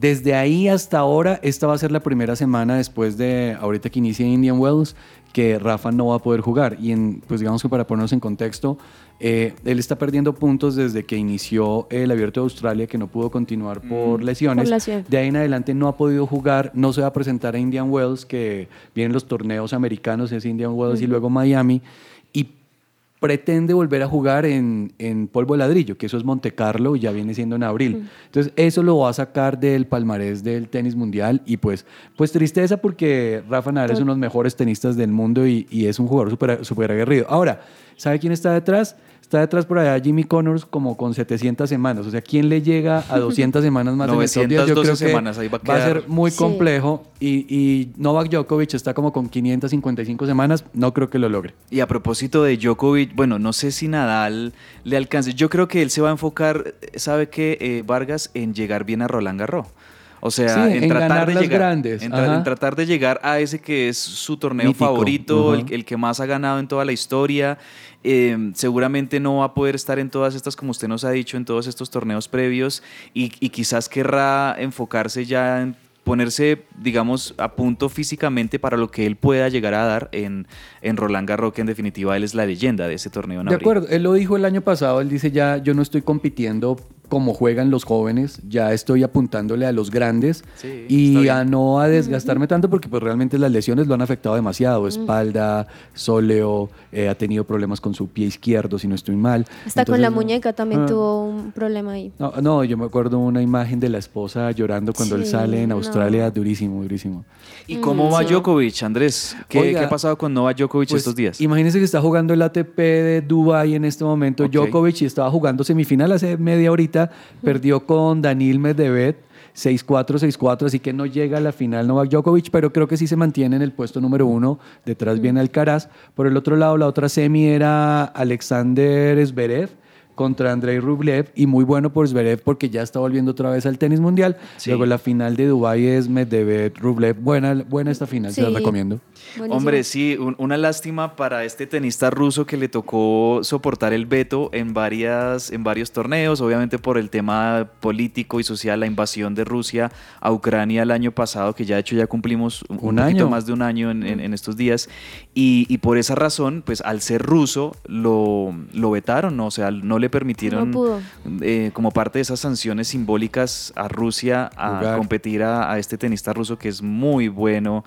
Desde ahí hasta ahora, esta va a ser la primera semana después de ahorita que inicia Indian Wells, que Rafa no va a poder jugar. Y en, pues digamos que para ponernos en contexto, eh, él está perdiendo puntos desde que inició el Abierto de Australia, que no pudo continuar por lesiones. Por lesión. De ahí en adelante no ha podido jugar, no se va a presentar a Indian Wells, que vienen los torneos americanos, es Indian Wells y luego Miami. Pretende volver a jugar en, en polvo de ladrillo, que eso es Monte Carlo y ya viene siendo en abril. Entonces, eso lo va a sacar del palmarés del tenis mundial y pues, pues tristeza porque Rafa Nadal es uno de los mejores tenistas del mundo y, y es un jugador súper super aguerrido. Ahora, ¿sabe quién está detrás? Está detrás por allá Jimmy Connors como con 700 semanas. O sea, ¿quién le llega a 200 semanas más en el top 10? 912 Yo creo que semanas, ahí va a va a quedar. ser muy Sí. complejo y, y Novak Djokovic está como con 555 semanas. No creo que lo logre. Y a propósito de Djokovic, bueno, no sé si Nadal le alcance. Yo creo que él se va a enfocar, ¿sabe qué, eh, Vargas? En llegar bien a Roland Garros. O sea, Sí, en, en tratar de llegar, grandes, En, tra- ajá. en tratar de llegar a ese que es su torneo Mítico, favorito, el, que más ha ganado en toda la historia. Eh, seguramente no va a poder estar en todas estas, como usted nos ha dicho, en todos estos torneos previos y, y quizás querrá enfocarse ya en ponerse, digamos, a punto físicamente para lo que él pueda llegar a dar en, en Roland Garros, que en definitiva él es la leyenda de ese torneo. en De abril. acuerdo, él lo dijo el año pasado, él dice ya yo no estoy compitiendo como juegan los jóvenes, ya estoy apuntándole a los grandes Sí, y a no a desgastarme tanto porque pues realmente las lesiones lo han afectado demasiado, espalda, sóleo, eh, ha tenido problemas con su pie izquierdo si no estoy mal. Hasta con la Entonces, muñeca también ah. tuvo un problema ahí. No, no, yo me acuerdo una imagen de la esposa llorando cuando él Sí, sale en no. Australia, durísimo, durísimo. ¿Y cómo va Sí. Djokovic, Andrés? ¿Qué, Oiga, qué ha pasado con Novak Djokovic Pues, estos días? Imagínense que está jugando el ATP de Dubai en este momento. Ok. Djokovic y estaba jugando semifinal hace media horita. Perdió con Daniil Medvedev 6-4, 6-4, así que no llega a la final Novak Djokovic, pero creo que sí se mantiene en el puesto número uno. Detrás viene Alcaraz. Por el otro lado, la otra semi era Alexander Zverev contra Andrei Rublev y muy bueno por Zverev porque ya está volviendo otra vez al tenis mundial. Sí. Luego la final de Dubai es Medvedev Rublev. Buena, buena esta final, se la Sí. recomiendo. Buenísimo. Hombre, sí, un- una lástima para este tenista ruso que le tocó soportar el veto en, varias, en varios torneos, obviamente por el tema político y social, la invasión de Rusia a Ucrania el año pasado, que ya de hecho ya cumplimos un, Un año. más de un año en, en- en estos días, y, y por esa razón, pues al ser ruso, lo, lo vetaron, ¿no? o sea, no le permitieron No pudo. eh, como parte de esas sanciones simbólicas a Rusia a Jugar. competir a, a este tenista ruso que es muy bueno,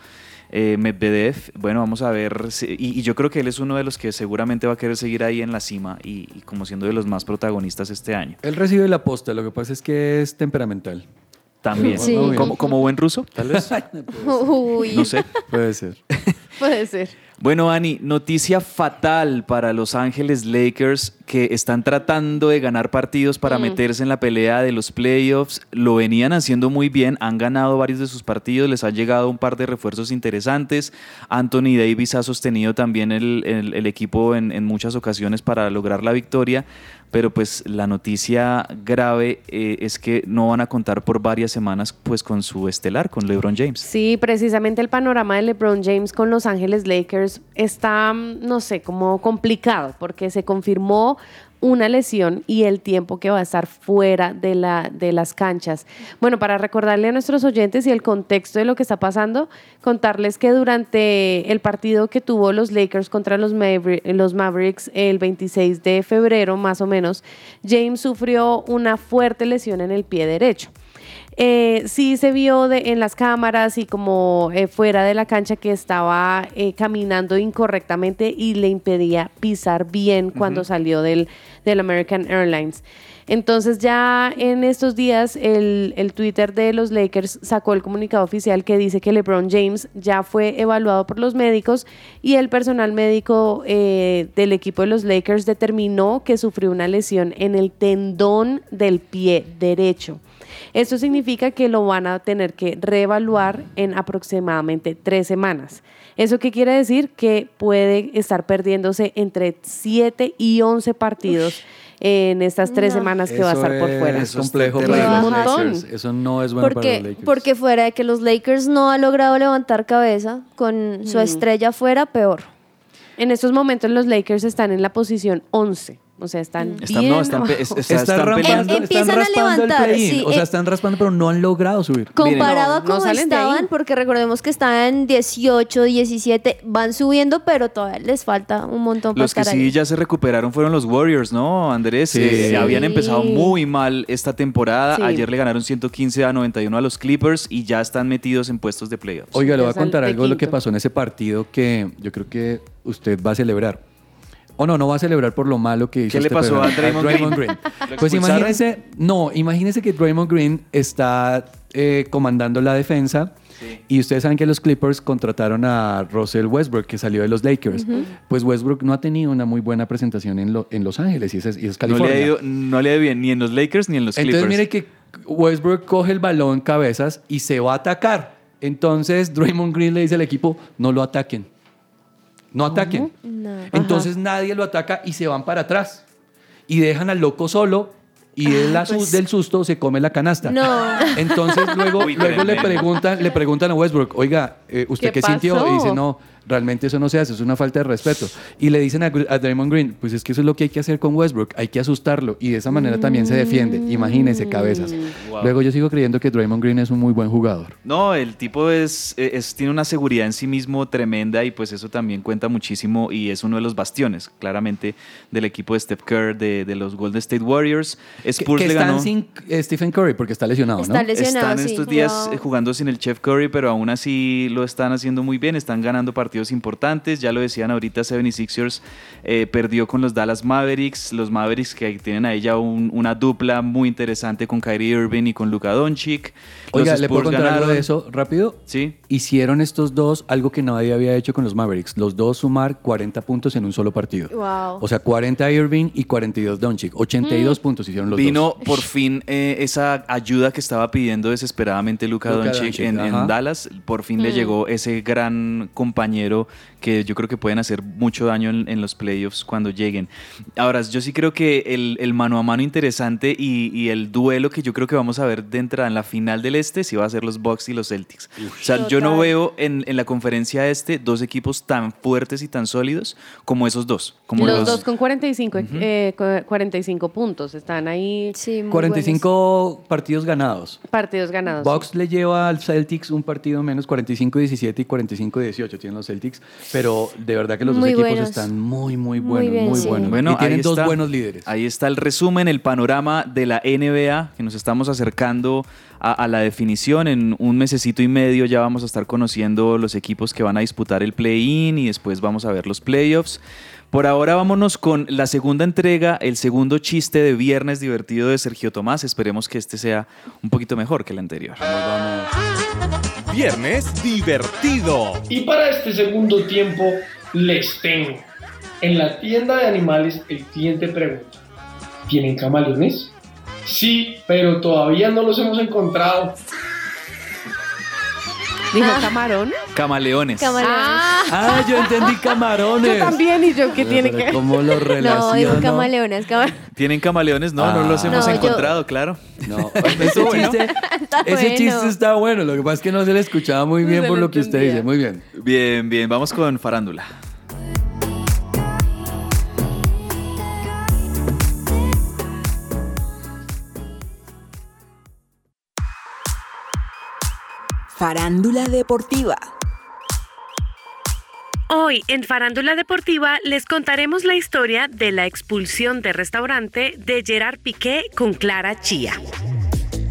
eh, Medvedev. Bueno, vamos a ver. si- y, y yo creo que él es uno de los que seguramente va a querer seguir ahí en la cima y, y como siendo de los más protagonistas este año. Él recibe la posta, lo que pasa es que es temperamental. También. Sí. Como, como buen ruso, tal vez. Uy, No sé. Puede ser. Puede ser. Bueno, Ani, noticia fatal para Los Ángeles Lakers que están tratando de ganar partidos para Mm. meterse en la pelea de los playoffs. Lo venían haciendo muy bien, han ganado varios de sus partidos, les han llegado un par de refuerzos interesantes. Anthony Davis ha sostenido también el, el- el equipo en, en muchas ocasiones para lograr la victoria, pero pues la noticia grave eh, es que no van a contar por varias semanas pues con su estelar, con LeBron James. Sí, precisamente el panorama de LeBron James con Los Ángeles Lakers está, mm, no sé, como complicado, porque se confirmó una lesión y el tiempo que va a estar fuera de, la, de las canchas. Bueno, para recordarle a nuestros oyentes y el contexto de lo que está pasando, contarles que durante el partido que tuvo los Lakers contra los, los Mavericks el 26 de febrero, más o menos, James sufrió una fuerte lesión en el pie derecho. Eh, sí se vio de- en las cámaras y como eh, fuera de la cancha que estaba eh, caminando incorrectamente y le impedía pisar bien cuando salió del, del American Airlines. Entonces ya en estos días el, el Twitter de los Lakers sacó el comunicado oficial que dice que LeBron James ya fue evaluado por los médicos y el personal médico eh, del equipo de los Lakers determinó que sufrió una lesión en el tendón del pie derecho. Esto significa que lo van a tener que reevaluar en aproximadamente tres semanas. ¿Eso qué quiere decir? Que puede estar perdiéndose entre 7 y 11 partidos en estas tres No. semanas que va a estar por fuera. Es complejo Eso para los. Lakers. Eso no es bueno para los porque, Lakers. porque fuera de que los Lakers no ha logrado levantar cabeza con su estrella fuera, peor. En estos momentos los Lakers están en la posición 11. O sea, están Están, bien no, están, pe- abajo. es- es- están están, raspando, peleando. Em- empiezan están a raspando levantar, sí, o sea, eh. están raspando, pero no han logrado subir. Comparado no, a no ahí. estaban, porque recordemos que estaban 18, 17, van subiendo, pero todavía les falta un montón para Los que estar sí ahí. ya se recuperaron fueron los Warriors, ¿no, Andrés? Sí. Eh, Sí. habían empezado muy mal esta temporada. Sí. Ayer le ganaron 115 a 91 a los Clippers y ya están metidos en puestos de playoffs. Oiga, le voy a contar algo de lo que pasó en ese partido que yo creo que usted va a celebrar. O no, no va a celebrar por lo malo que hizo ¿Qué le este pasó a. Draymond Green? ¿Lo Pues imagínense, no, imagínense que Draymond Green está eh, comandando la defensa y ustedes saben que los Clippers contrataron a Russell Westbrook que salió de los Lakers. Pues Westbrook no ha tenido una muy buena presentación en, lo- en Los Ángeles y es, y es No le, California. ha ido, no le ha ido bien ni en los Lakers ni en los Entonces Clippers. mire que Westbrook coge el balón cabezas y se va a atacar. Entonces Draymond Green le dice al equipo, no lo ataquen. No ataquen. No. Entonces nadie lo ataca y se van para atrás. Y dejan al loco solo y él a su- del susto se come la canasta. No. Entonces luego, Uy, luego le, preguntan, le preguntan a Westbrook, oiga, eh, ¿usted ¿Qué qué, sintió? Y dice, no, realmente eso no se hace, es una falta de respeto. Y le dicen a, a Draymond Green, pues es que eso es lo que hay que hacer con Westbrook, hay que asustarlo. Y de esa manera también se defiende. Imagínense, cabezas. Wow. Luego yo sigo creyendo que Draymond Green es un muy buen jugador. No, el tipo es, es- tiene una seguridad en sí mismo tremenda y pues eso también cuenta muchísimo y es uno de los bastiones, claramente, del equipo de Steph Curry, de, de los Golden State Warriors. Spurs que le están ganó. sin Stephen Curry porque está lesionado, Está ¿no? lesionado, Están sí. estos días eh, jugando sin el Chef Curry, pero aún así lo están haciendo muy bien, están ganando partidos importantes. Ya lo decían ahorita, 76ers eh, perdió con los Dallas Mavericks. Los Mavericks que tienen ahí ya un- una dupla muy interesante con Kyrie Irving y con Luka Doncic. Los Oiga, ¿le puedo contar algo de eso rápido? Sí. Hicieron estos dos algo que nadie había hecho con los Mavericks. Los dos sumar 40 puntos en un solo partido. Wow. O sea, 40 Irving y 42 Doncic. 82 Mm. puntos hicieron los Vino dos. por fin eh, esa ayuda que estaba pidiendo desesperadamente Luka Luka Doncic Doncic, en. Dallas. Por fin le llegó ese gran compañero que yo creo que pueden hacer mucho daño en, en los playoffs cuando lleguen. Ahora, yo sí creo que el, el mano a mano interesante y, y el duelo que yo creo que vamos a ver de entrada en la final del este sí va a ser los Bucks y los Celtics. O sea, yo no Total. veo en, en la conferencia este dos equipos tan fuertes y tan sólidos como esos dos. Como los, los, dos con 45, eh, cu- 45 puntos. Están ahí Sí, muy 45 partidos ganados. partidos ganados. Bucks le lleva al Celtics un partido menos, 45-17 y 45-18 tienen los Celtics, pero de verdad que los Muy dos equipos buenos. están muy, muy buenos, muy, bien, sí. buenos. Bueno, y tienen dos está. buenos líderes. Ahí está el resumen, el panorama de la NBA, que nos estamos acercando a, a la definición. En un mesecito y medio ya vamos a estar conociendo los equipos que van a disputar el play-in y después vamos a ver los playoffs. Por ahora vámonos con la segunda entrega, el segundo chiste de Viernes Divertido de Sergio Tomás. Esperemos que este sea un poquito mejor que el anterior. Viernes divertido. Y para este segundo tiempo les tengo. En la tienda de animales el cliente pregunta, ¿tienen camaleones? Sí, pero todavía no los hemos encontrado. Dijo camarón. Camaleones. Camaleones. Ah, Ah, yo entendí camarones. yo también. Y yo, ¿qué tiene Pero que ¿Cómo lo No, relaciono? digo camaleones. cama- ¿Tienen camaleones? No, no los Ah. hemos No, yo- encontrado, claro. No, ese bueno. chiste, ese bueno. chiste está bueno. Lo que pasa es que no se le escuchaba muy No bien por lo que usted dice. Muy bien. Bien, bien, vamos con farándula. Farándula deportiva. Hoy en Farándula Deportiva les contaremos la historia de la expulsión de restaurante de Gerard Piqué con Clara Chía.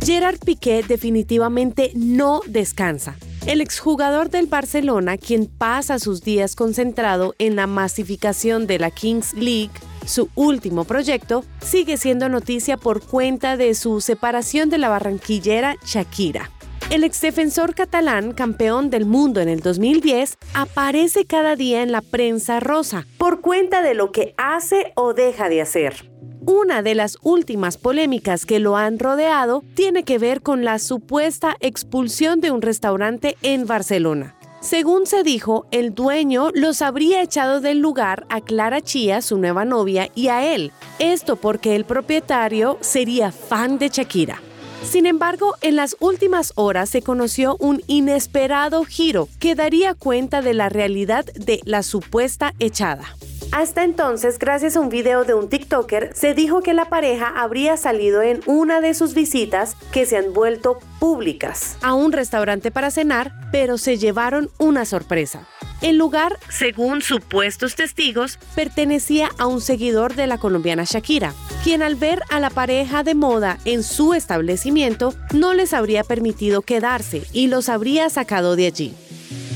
Gerard Piqué definitivamente no descansa. El exjugador del Barcelona, quien pasa sus días concentrado en la masificación de la Kings League, su último proyecto, sigue siendo noticia por cuenta de su separación de la barranquillera Shakira. El exdefensor catalán, campeón del mundo en el 2010, aparece cada día en la prensa rosa por cuenta de lo que hace o deja de hacer. Una de las últimas polémicas que lo han rodeado tiene que ver con la supuesta expulsión de un restaurante en Barcelona. Según se dijo, el dueño los habría echado del lugar a Clara Chía, su nueva novia, y a él. Esto porque el propietario sería fan de Shakira. Sin embargo, en las últimas horas se conoció un inesperado giro que daría cuenta de la realidad de la supuesta echada. Hasta entonces, gracias a un video de un TikToker, se dijo que la pareja habría salido en una de sus visitas que se han vuelto públicas a un restaurante para cenar, pero se llevaron una sorpresa. El lugar, según supuestos testigos, pertenecía a un seguidor de la colombiana Shakira, quien al ver a la pareja de moda en su establecimiento no les habría permitido quedarse y los habría sacado de allí.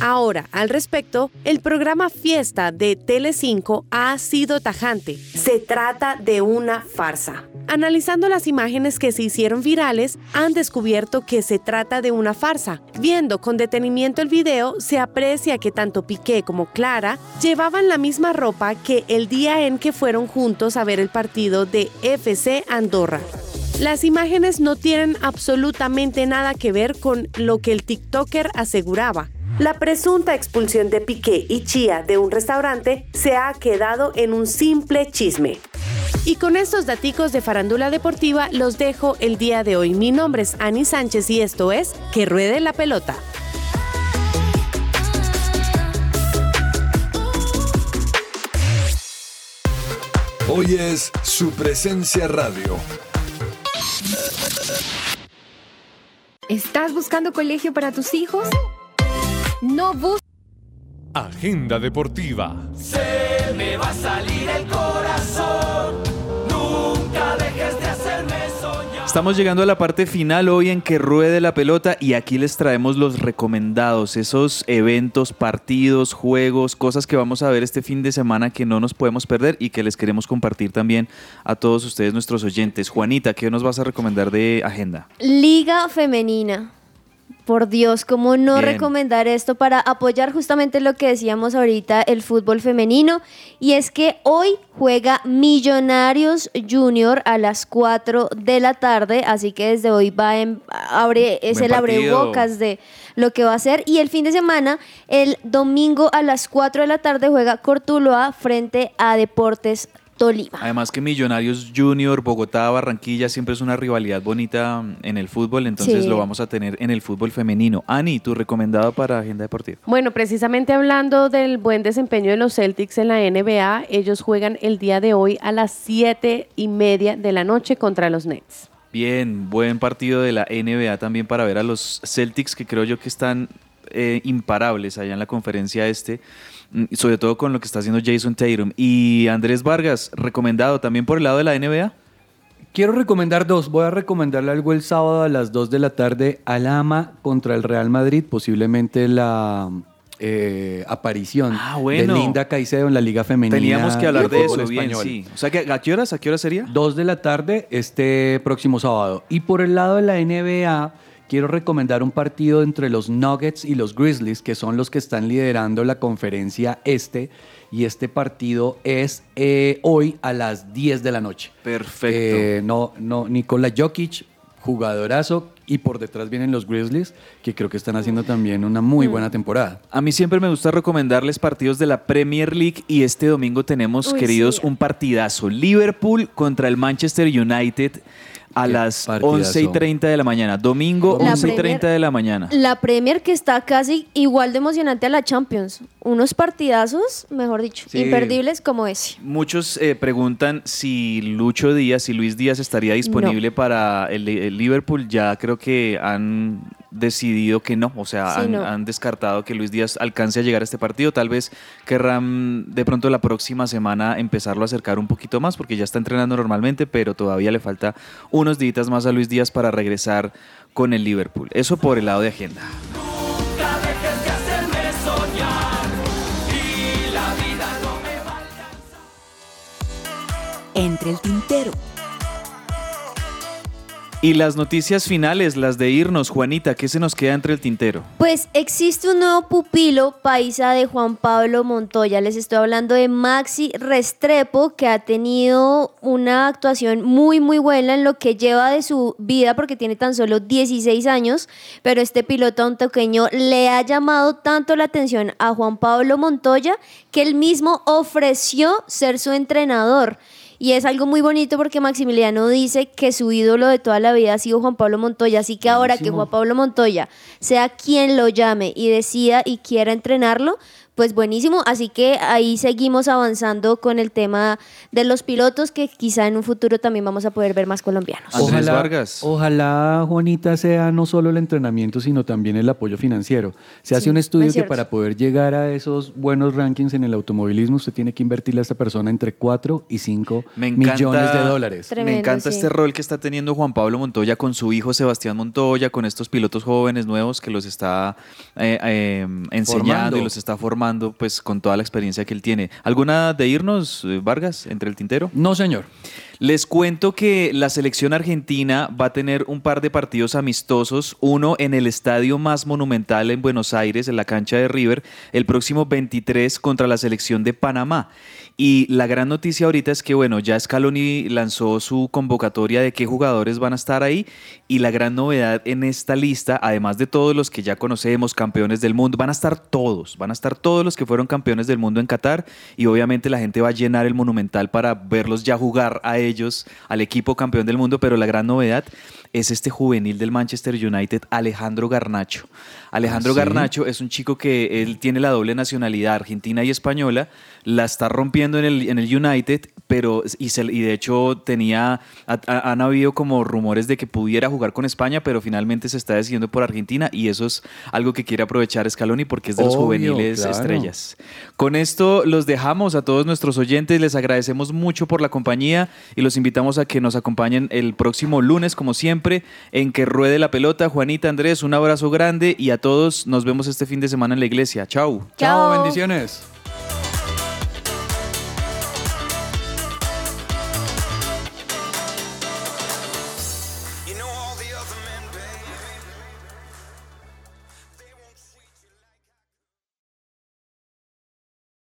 Ahora, al respecto, el programa Fiesta de Tele5 ha sido tajante. Se trata de una farsa. Analizando las imágenes que se hicieron virales, han descubierto que se trata de una farsa. Viendo con detenimiento el video, se aprecia que tanto Piqué como Clara llevaban la misma ropa que el día en que fueron juntos a ver el partido de FC Andorra. Las imágenes no tienen absolutamente nada que ver con lo que el TikToker aseguraba. La presunta expulsión de Piqué y Chía de un restaurante se ha quedado en un simple chisme. Y con estos daticos de farándula deportiva los dejo el día de hoy. Mi nombre es Ani Sánchez y esto es Que Ruede la Pelota. Hoy es su presencia radio. ¿Estás buscando colegio para tus hijos? No busques. Agenda deportiva. Se me va a salir el corazón. Nunca dejes de hacerme soñar. Estamos llegando a la parte final hoy en que ruede la pelota y aquí les traemos los recomendados, esos eventos, partidos, juegos, cosas que vamos a ver este fin de semana que no nos podemos perder y que les queremos compartir también a todos ustedes, nuestros oyentes. Juanita, ¿qué nos vas a recomendar de agenda? Liga Femenina. Por Dios, ¿cómo no Bien. recomendar esto para apoyar justamente lo que decíamos ahorita, el fútbol femenino? Y es que hoy juega Millonarios Junior a las 4 de la tarde, así que desde hoy va en, abre, es Buen el partido. abrebocas de lo que va a ser. Y el fin de semana, el domingo a las 4 de la tarde juega Cortuloa frente a Deportes Tolima. Además que Millonarios Junior, Bogotá, Barranquilla siempre es una rivalidad bonita en el fútbol, entonces Sí. lo vamos a tener en el fútbol femenino. Ani, tu recomendado para agenda deportiva. Bueno, precisamente hablando del buen desempeño de los Celtics en la NBA, ellos juegan el día de hoy a las 7 y media de la noche contra los Nets. Bien, buen partido de la NBA también para ver a los Celtics que creo yo que están eh, imparables allá en la conferencia este, sobre todo con lo que está haciendo Jason Tatum. Y Andrés Vargas, recomendado también por el lado de la NBA. Quiero recomendar dos. Voy a recomendarle algo el sábado a las 2 de la tarde. Alama contra el Real Madrid, posiblemente la eh, aparición Ah, bueno. de Linda Caicedo en la Liga Femenina. Teníamos que hablar de eso, bien, español. sí. O sea, que, ¿a qué horas? ¿A qué hora sería? 2 de la tarde este próximo sábado. Y por el lado de la NBA, quiero recomendar un partido entre los Nuggets y los Grizzlies, que son los que están liderando la conferencia este. Y este partido es eh, hoy a las 10 de la noche. Perfecto. Eh, no, no, Nikola Jokic, jugadorazo. Y por detrás vienen los Grizzlies, que creo que están haciendo también una muy buena temporada. A mí siempre me gusta recomendarles partidos de la Premier League y este domingo tenemos, Uy, queridos, sí. un partidazo. Liverpool contra el Manchester United a las partidazo. 11 y 30 de la mañana. Domingo, La 11 y Premier- 30 de la mañana. La Premier que está casi igual de emocionante a la Champions. Unos partidazos, mejor dicho, Sí. imperdibles como ese. Muchos eh, preguntan si Lucho Díaz, si Luis Díaz estaría disponible para el, el Liverpool. Ya creo que han decidido que no, o sea, Sí, han, no. han descartado que Luis Díaz alcance a llegar a este partido. Tal vez querrán de pronto la próxima semana empezarlo a acercar un poquito más porque ya está entrenando normalmente, pero todavía le falta unos días más a Luis Díaz para regresar con el Liverpool. Eso por el lado de agenda. Nunca dejes de Y las noticias finales, las de irnos, Juanita, ¿qué se nos queda entre el tintero? Pues existe un nuevo pupilo paisa de Juan Pablo Montoya. Les estoy hablando de Maxi Restrepo, que ha tenido una actuación muy, muy buena en lo que lleva de su vida, porque tiene tan solo 16 años. Pero este piloto antioqueño le ha llamado tanto la atención a Juan Pablo Montoya que él mismo ofreció ser su entrenador. Y es algo muy bonito porque Maximiliano dice que su ídolo de toda la vida ha sido Juan Pablo Montoya. Así que ahora que. Juan Pablo Montoya sea quien lo llame y decida y quiera entrenarlo, pues buenísimo, así que ahí seguimos avanzando con el tema de los pilotos que quizá en un futuro también vamos a poder ver más colombianos. Andrés Vargas. Ojalá, Juanita, sea no solo el entrenamiento, sino también el apoyo financiero. Se hace Sí, un estudio que para poder llegar a esos buenos rankings en el automovilismo, usted tiene que invertirle a esta persona entre 4 y 5 Me encanta, millones de dólares. me encanta sí. este rol que está teniendo Juan Pablo Montoya con su hijo Sebastián Montoya, con estos pilotos jóvenes nuevos que los está eh, eh, enseñando Formando. y los está formando pues con toda la experiencia que él tiene. ¿Alguna de irnos, eh, Vargas, entre el tintero? No, señor. Les cuento que la selección argentina va a tener un par de partidos amistosos, uno en el estadio más monumental en Buenos Aires, en la cancha de River, el próximo 23 contra la selección de Panamá. Y la gran noticia ahorita es que, bueno, ya Scaloni lanzó su convocatoria de qué jugadores van a estar ahí y la gran novedad en esta lista, además de todos los que ya conocemos, campeones del mundo, van a estar todos, van a estar todos los que fueron campeones del mundo en Qatar y obviamente la gente va a llenar el monumental para verlos ya jugar a ellos, al equipo campeón del mundo, pero la gran novedad es este juvenil del Manchester United, Alejandro Garnacho. Alejandro ¿Ah, sí? Garnacho es un chico que él tiene la doble nacionalidad argentina y española, la está rompiendo en el, en el United, pero y, se- y de hecho tenía, ha- ha- han habido como rumores de que pudiera jugar con España, pero finalmente se está decidiendo por Argentina y eso es algo que quiere aprovechar Scaloni porque es de los Obvio, juveniles claro. estrellas. Con esto los dejamos a todos nuestros oyentes, les agradecemos mucho por la compañía y los invitamos a que nos acompañen el próximo lunes, como siempre, en que ruede la pelota. Juanita, Andrés, un abrazo grande y a todos nos vemos este fin de semana en la iglesia. Chau. Chao, bendiciones.